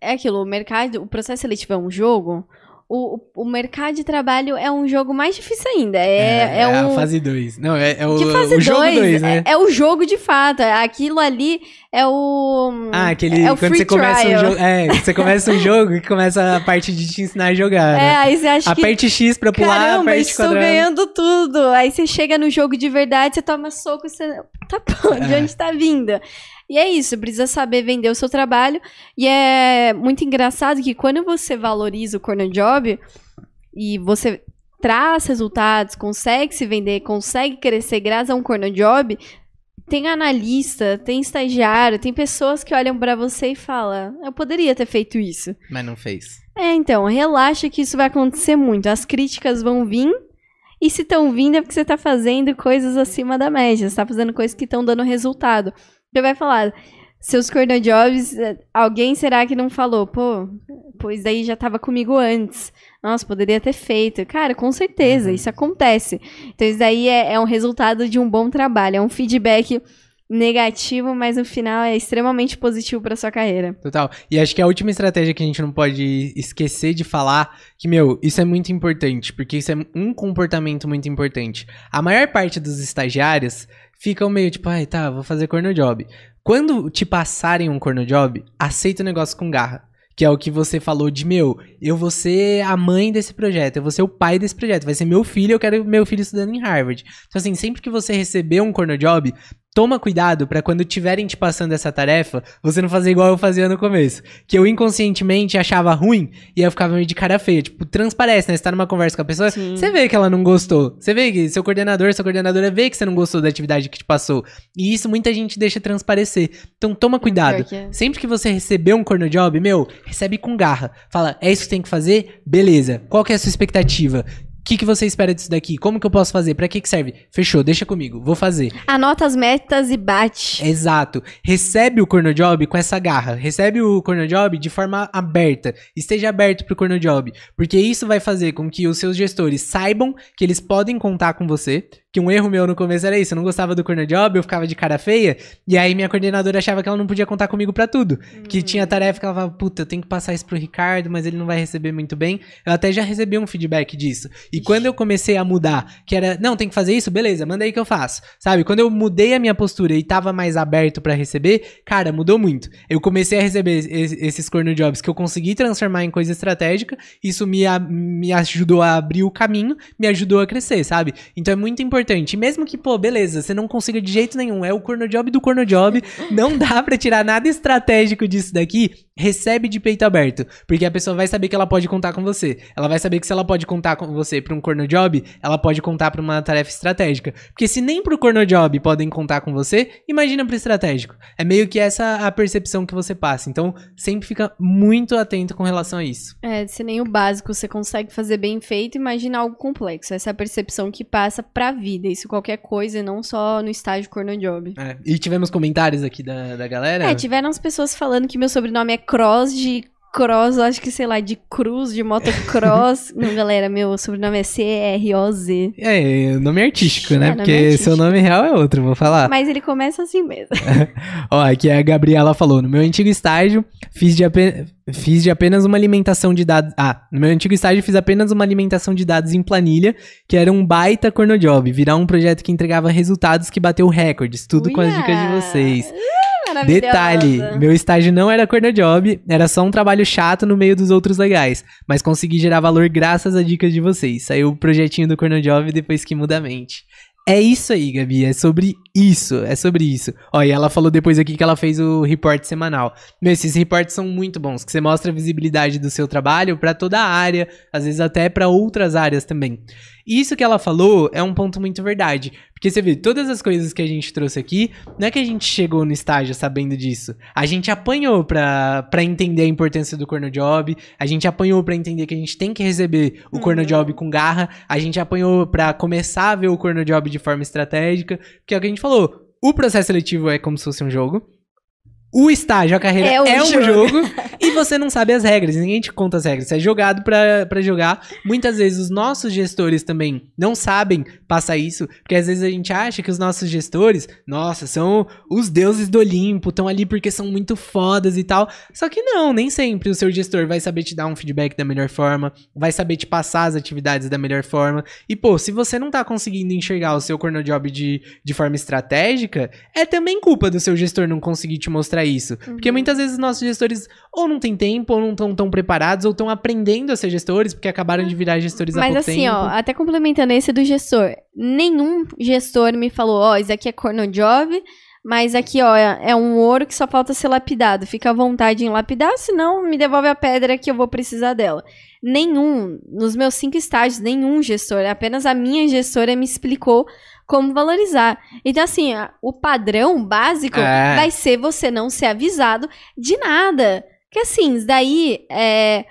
é aquilo, o mercado, o processo seletivo é um jogo, o, o mercado de trabalho é um jogo mais difícil ainda. É, é, é um... a fase 2. Não, é, é o, que fase o jogo 2, né? É, é, o jogo de fato. Aquilo ali é o. Ah, aquele. É o quando você começa trial. um jogo. É, você começa um jogo e começa a parte de te ensinar a jogar. É, né? aí você acha Aperte que. X pra pular, Caramba, aperte estou quadrado. ganhando tudo. Aí você chega no jogo de verdade, você toma soco e você. Tá bom, de É. onde tá vindo? E é isso, precisa saber vender o seu trabalho. E é muito engraçado que quando você valoriza o corner job e você traz resultados, consegue se vender, consegue crescer graças a um corner job, tem analista, tem estagiário, tem pessoas que olham pra você e falam: eu poderia ter feito isso. Mas não fez. É, então, relaxa que isso vai acontecer muito. As críticas vão vir. E se estão vindo é porque você tá fazendo coisas acima da média. Você tá fazendo coisas que estão dando resultado. Você vai falar, seus corner jobs, eh, alguém será que não falou? Pô, pois daí já tava comigo antes. Nossa, poderia ter feito. Cara, com certeza, Uhum. isso acontece. Então isso daí é, é um resultado de um bom trabalho. É um feedback negativo, mas no final é extremamente positivo pra sua carreira. Total. E acho que a última estratégia que a gente não pode esquecer de falar, que, meu, isso é muito importante, porque isso é um comportamento muito importante. A maior parte dos estagiários ficam meio tipo, ai, tá, vou fazer corner job. Quando te passarem um corner job, aceita o negócio com garra. Que é o que você falou de, meu, eu vou ser a mãe desse projeto, eu vou ser o pai desse projeto, vai ser meu filho, eu quero meu filho estudando em Harvard. Então, assim, sempre que você receber um corner job, toma cuidado pra quando tiverem te passando essa tarefa, você não fazer igual eu fazia no começo. Que eu inconscientemente achava ruim e eu ficava meio de cara feia. Tipo, transparece, né? Você tá numa conversa com a pessoa, Sim. você vê que ela não gostou. Você vê que seu coordenador, sua coordenadora vê que você não gostou da atividade que te passou. E isso muita gente deixa transparecer. Então toma cuidado. Pior que é. Sempre que você receber um corner job, meu, recebe com garra. Fala, é isso que tem que fazer? Beleza. Qual que é a sua expectativa? O que, que você espera disso daqui? Como que eu posso fazer? Pra que que serve? Fechou, deixa comigo, vou fazer. Anota as metas e bate. Exato. Recebe o corner job com essa garra. Recebe o corner job de forma aberta. Esteja aberto pro corner job. Porque isso vai fazer com que os seus gestores saibam que eles podem contar com você. Que um erro meu no começo era isso, eu não gostava do corner job, eu ficava de cara feia, e aí minha coordenadora achava que ela não podia contar comigo pra tudo. Que tinha tarefa que ela falava, puta, eu tenho que passar isso pro Ricardo, mas ele não vai receber muito bem. Eu até já recebi um feedback disso. E quando eu comecei a mudar, que era, não, tem que fazer isso? Beleza, manda aí que eu faço. Sabe? Quando eu mudei a minha postura e tava mais aberto pra receber, cara, mudou muito. Eu comecei a receber es- esses corner jobs que eu consegui transformar em coisa estratégica, isso me, a- me ajudou a abrir o caminho, me ajudou a crescer, sabe? Então é muito importante. E mesmo que, pô, beleza, você não consiga de jeito nenhum, é o corner job do corner job, não dá pra tirar nada estratégico disso daqui, recebe de peito aberto, porque a pessoa vai saber que ela pode contar com você. Ela vai saber que se ela pode contar com você pra um corner job, ela pode contar pra uma tarefa estratégica. Porque se nem pro corner job podem contar com você, imagina pro estratégico. É meio que essa a percepção que você passa. Então, sempre fica muito atento com relação a isso. É, se nem o básico você consegue fazer bem feito, imagina algo complexo. Essa é a percepção que passa pra vida. Isso qualquer coisa, e não só no estágio corno job. É, E tivemos comentários aqui da, da galera. É, tiveram as pessoas falando que meu sobrenome é Cross de Cross, acho que, sei lá, de cruz, de motocross. não, galera, meu sobrenome é C-R-O-Z. É, nome artístico, né? É, nome Porque artístico. seu nome real é outro, vou falar. Mas ele começa assim mesmo. Ó, aqui a Gabriela falou: no meu antigo estágio, fiz de, ape- fiz de apenas uma alimentação de dados. Ah, no meu antigo estágio, fiz apenas uma alimentação de dados em planilha, que era um baita cornojob, virar um projeto que entregava resultados que bateu recordes, tudo com as Uia! dicas de vocês. Uh, maravilhosa. Detalhe, meu estágio não era cornojob, era só um trabalho chato no meio dos outros legais, mas consegui gerar valor graças às dicas de vocês. Saiu o projetinho do cornojob depois que muda a mente. É isso aí, Gabi, é sobre isso, é sobre isso. Ó, e ela falou depois aqui que ela fez o report semanal. Meu, esses reports são muito bons, que você mostra a visibilidade do seu trabalho pra toda a área, às vezes até pra outras áreas também. Isso que ela falou é um ponto muito verdade, porque você vê, todas as coisas que a gente trouxe aqui, não é que a gente chegou no estágio sabendo disso. A gente apanhou pra, pra entender a importância do corno job, a gente apanhou pra entender que a gente tem que receber o corno Uhum. job com garra, a gente apanhou pra começar a ver o corno job de forma estratégica, que é o que a gente falou. O processo seletivo é como se fosse um jogo. O estágio, a carreira É é um um, jogo. jogo. e você não sabe as regras, ninguém te conta as regras. Você é jogado pra, pra jogar. Muitas vezes os nossos gestores também não sabem passar isso, porque às vezes a gente acha que os nossos gestores, nossa, são os deuses do Olimpo, estão ali porque são muito fodas e tal. Só que não, nem sempre o seu gestor vai saber te dar um feedback da melhor forma, vai saber te passar as atividades da melhor forma. E pô, se você não tá conseguindo enxergar o seu corner job de, de forma estratégica, é também culpa do seu gestor não conseguir te mostrar isso. Porque muitas vezes os nossos gestores ou não têm tempo, ou não estão tão preparados, ou estão aprendendo a ser gestores, porque acabaram de virar gestores há Mas pouco assim, tempo. ó, até complementando esse do gestor, nenhum gestor me falou, ó, isso aqui é corno job, mas aqui, ó, é é um ouro que só falta ser lapidado. Fica à vontade em lapidar, senão me devolve a pedra que eu vou precisar dela. Nenhum, nos meus cinco estágios, nenhum gestor, apenas a minha gestora me explicou como valorizar. Então, assim, o padrão básico É. vai ser você não ser avisado de nada. Que assim, daí é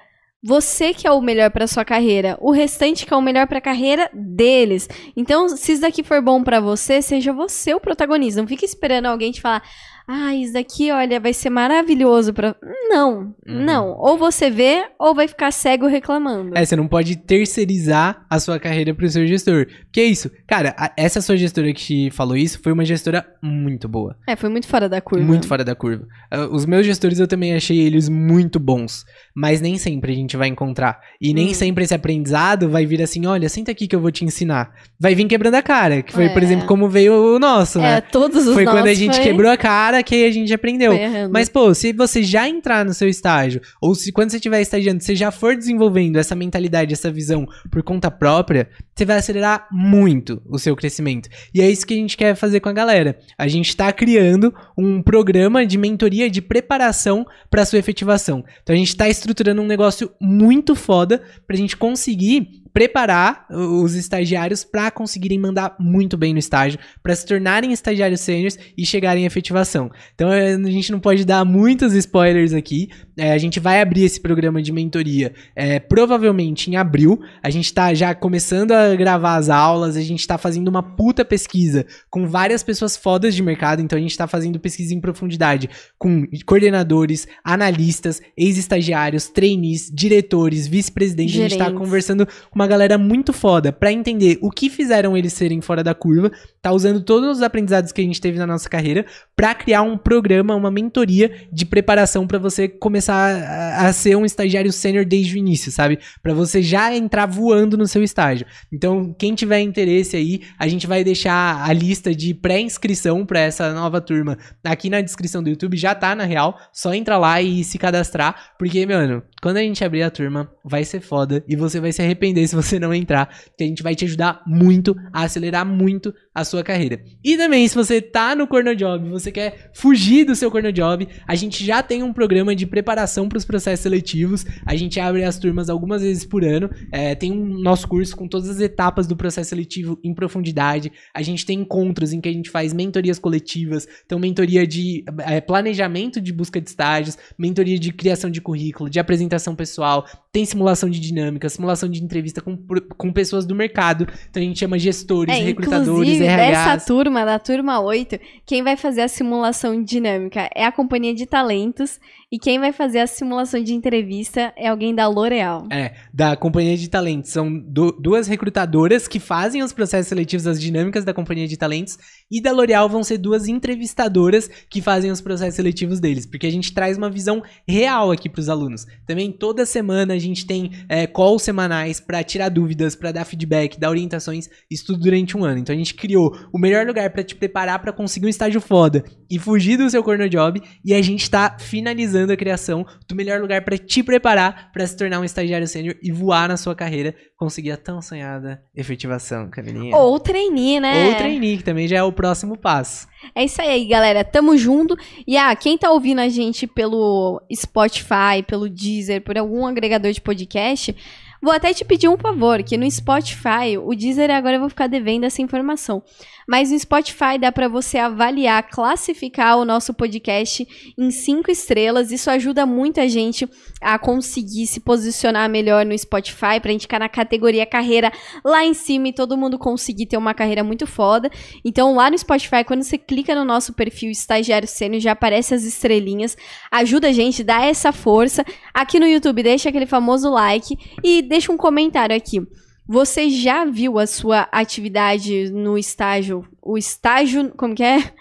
você que é o melhor pra sua carreira, o restante que é o melhor pra carreira deles. Então, se isso daqui for bom pra você, seja você o protagonista. Não fique esperando alguém te falar: "Ah, isso daqui, olha, vai ser maravilhoso pra". Não, Uhum. não. Ou você vê ou vai ficar cego reclamando. É, você não pode terceirizar a sua carreira pro seu gestor. Que é isso? Cara, a- essa sua gestora que falou isso foi uma gestora muito boa. É, foi muito fora da curva. Muito fora da curva. Ah, os meus gestores eu também achei eles muito bons. Mas nem sempre a gente vai encontrar. E nem Hum. sempre esse aprendizado vai vir assim: olha, senta aqui que eu vou te ensinar. Vai vir quebrando a cara. Que foi, por É. exemplo, como veio o nosso, É, né? todos os Foi quando a gente foi- quebrou a cara que aí a gente aprendeu. errando. Mas, pô, se você já entrar no seu estágio, ou se quando você estiver estagiando, você já for desenvolvendo essa mentalidade, essa visão por conta própria, você vai acelerar muito o seu crescimento. E é isso que a gente quer fazer com a galera. A gente tá criando um programa de mentoria de preparação para sua efetivação. Então a gente tá estruturando um negócio muito foda pra gente conseguir preparar os estagiários para conseguirem mandar muito bem no estágio, para se tornarem estagiários sêniores e chegarem à efetivação. Então eh, a gente não pode dar muitos spoilers aqui. Eh, a gente vai abrir esse programa de mentoria eh, provavelmente em abril. A gente tá já começando a gravar as aulas, a gente tá fazendo uma puta pesquisa com várias pessoas fodas de mercado. Então a gente tá fazendo pesquisa em profundidade com coordenadores, analistas, ex-estagiários, trainees, diretores, vice-presidentes. A gente tá Gerentes. conversando com uma uma galera muito foda pra entender o que fizeram eles serem fora da curva, tá usando todos os aprendizados que a gente teve na nossa carreira pra criar um programa, uma mentoria de preparação pra você começar a, a ser um estagiário sênior desde o início, sabe? Pra você já entrar voando no seu estágio. Então, quem tiver interesse aí, a gente vai deixar a lista de pré-inscrição pra essa nova turma aqui na descrição do YouTube, já tá na real, só entra lá e se cadastrar, porque, mano, quando a gente abrir a turma, vai ser foda e você vai se arrepender se você não entrar, que a gente vai te ajudar muito a acelerar muito a sua carreira. E também, se você tá no Corno Job, você quer fugir do seu Corno Job, a gente já tem um programa de preparação para os processos seletivos. A gente abre as turmas algumas vezes por ano. É, tem um nosso curso com todas as etapas do processo seletivo em profundidade. A gente tem encontros em que a gente faz mentorias coletivas, então mentoria de é, planejamento de busca de estágios, mentoria de criação de currículo, de apresentação pessoal, tem simulação de dinâmica, simulação de entrevista com, com pessoas do mercado. Então a gente chama gestores, É, recrutadores, RHs. dessa turma, da turma 8, quem vai fazer a simulação dinâmica é a companhia de talentos e quem vai fazer a simulação de entrevista é alguém da L'Oréal. É, da companhia de talentos. São du- duas recrutadoras que fazem os processos seletivos, as dinâmicas da companhia de talentos. E da L'Oréal vão ser duas entrevistadoras que fazem os processos seletivos deles. Porque a gente traz uma visão real aqui para os alunos. Também toda semana a gente tem é, calls semanais para tirar dúvidas, para dar feedback, dar orientações. Isso tudo durante um ano. Então a gente criou o melhor lugar para te preparar para conseguir um estágio foda e fugir do seu corner job. E a gente tá finalizando a criação do melhor lugar para te preparar para se tornar um estagiário sênior e voar na sua carreira, conseguir a tão sonhada efetivação, Camilinha. Ou trainee, né? Ou trainee, que também já é o próximo passo. É isso aí, galera. Tamo junto. E ah, quem tá ouvindo a gente pelo Spotify, pelo Deezer, por algum agregador de podcast, vou até te pedir um favor, que no Spotify, o Deezer agora eu vou ficar devendo essa informação. Mas no Spotify dá pra você avaliar, classificar o nosso podcast em cinco estrelas. Isso ajuda muito a gente a conseguir se posicionar melhor no Spotify, pra gente ficar na categoria carreira lá em cima e todo mundo conseguir ter uma carreira muito foda. Então, lá no Spotify, quando você clica no nosso perfil Estagiário Sênior, já aparece as estrelinhas. Ajuda a gente, dá essa força. Aqui no YouTube, deixa aquele famoso like e deixa um comentário aqui. Você já viu a sua atividade no estágio? O estágio. Como que é?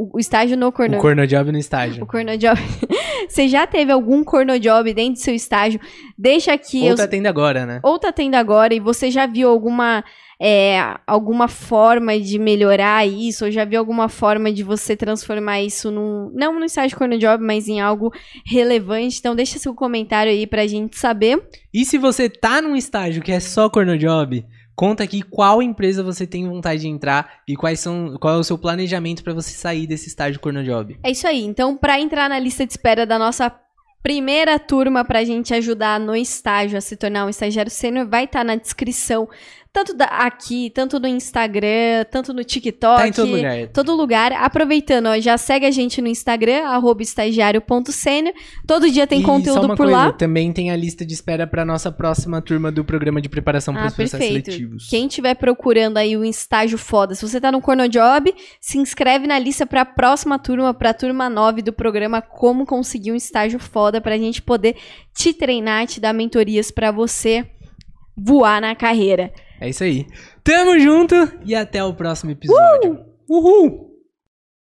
O, o estágio no corno. O corno job no O estágio. corno job. Você já teve algum corno job dentro do seu estágio? Deixa aqui. Ou eu- tá tendo agora, né? ou tá tendo agora e você já viu alguma é, alguma forma de melhorar isso, ou já viu alguma forma de você transformar isso num, não no estágio corno job, mas em algo relevante. Então deixa seu comentário aí pra gente saber. E se você tá num estágio que é só corno job, conta aqui qual empresa você tem vontade de entrar e quais são, qual é o seu planejamento para você sair desse estágio corno job. É isso aí. Então, pra entrar na lista de espera da nossa primeira turma pra gente ajudar no estágio a se tornar um estagiário sênior, vai estar na descrição, tanto da- aqui, tanto no Instagram, tanto no TikTok. Tá em todo lugar. Todo lugar. Aproveitando, ó, já segue a gente no Instagram, arroba estagiário.sênior. Todo dia tem E só conteúdo uma por coisa, lá. Também tem a lista de espera para nossa próxima turma do programa de preparação para Ah, os processos seletivos. Quem estiver procurando aí um estágio foda, se você tá no Cornojob, se inscreve na lista pra próxima turma, pra turma 9 do programa Como Conseguir um Estágio Foda, pra gente poder te treinar, te dar mentorias pra você voar na carreira. É isso aí. Tamo junto e até o próximo episódio. Uhul!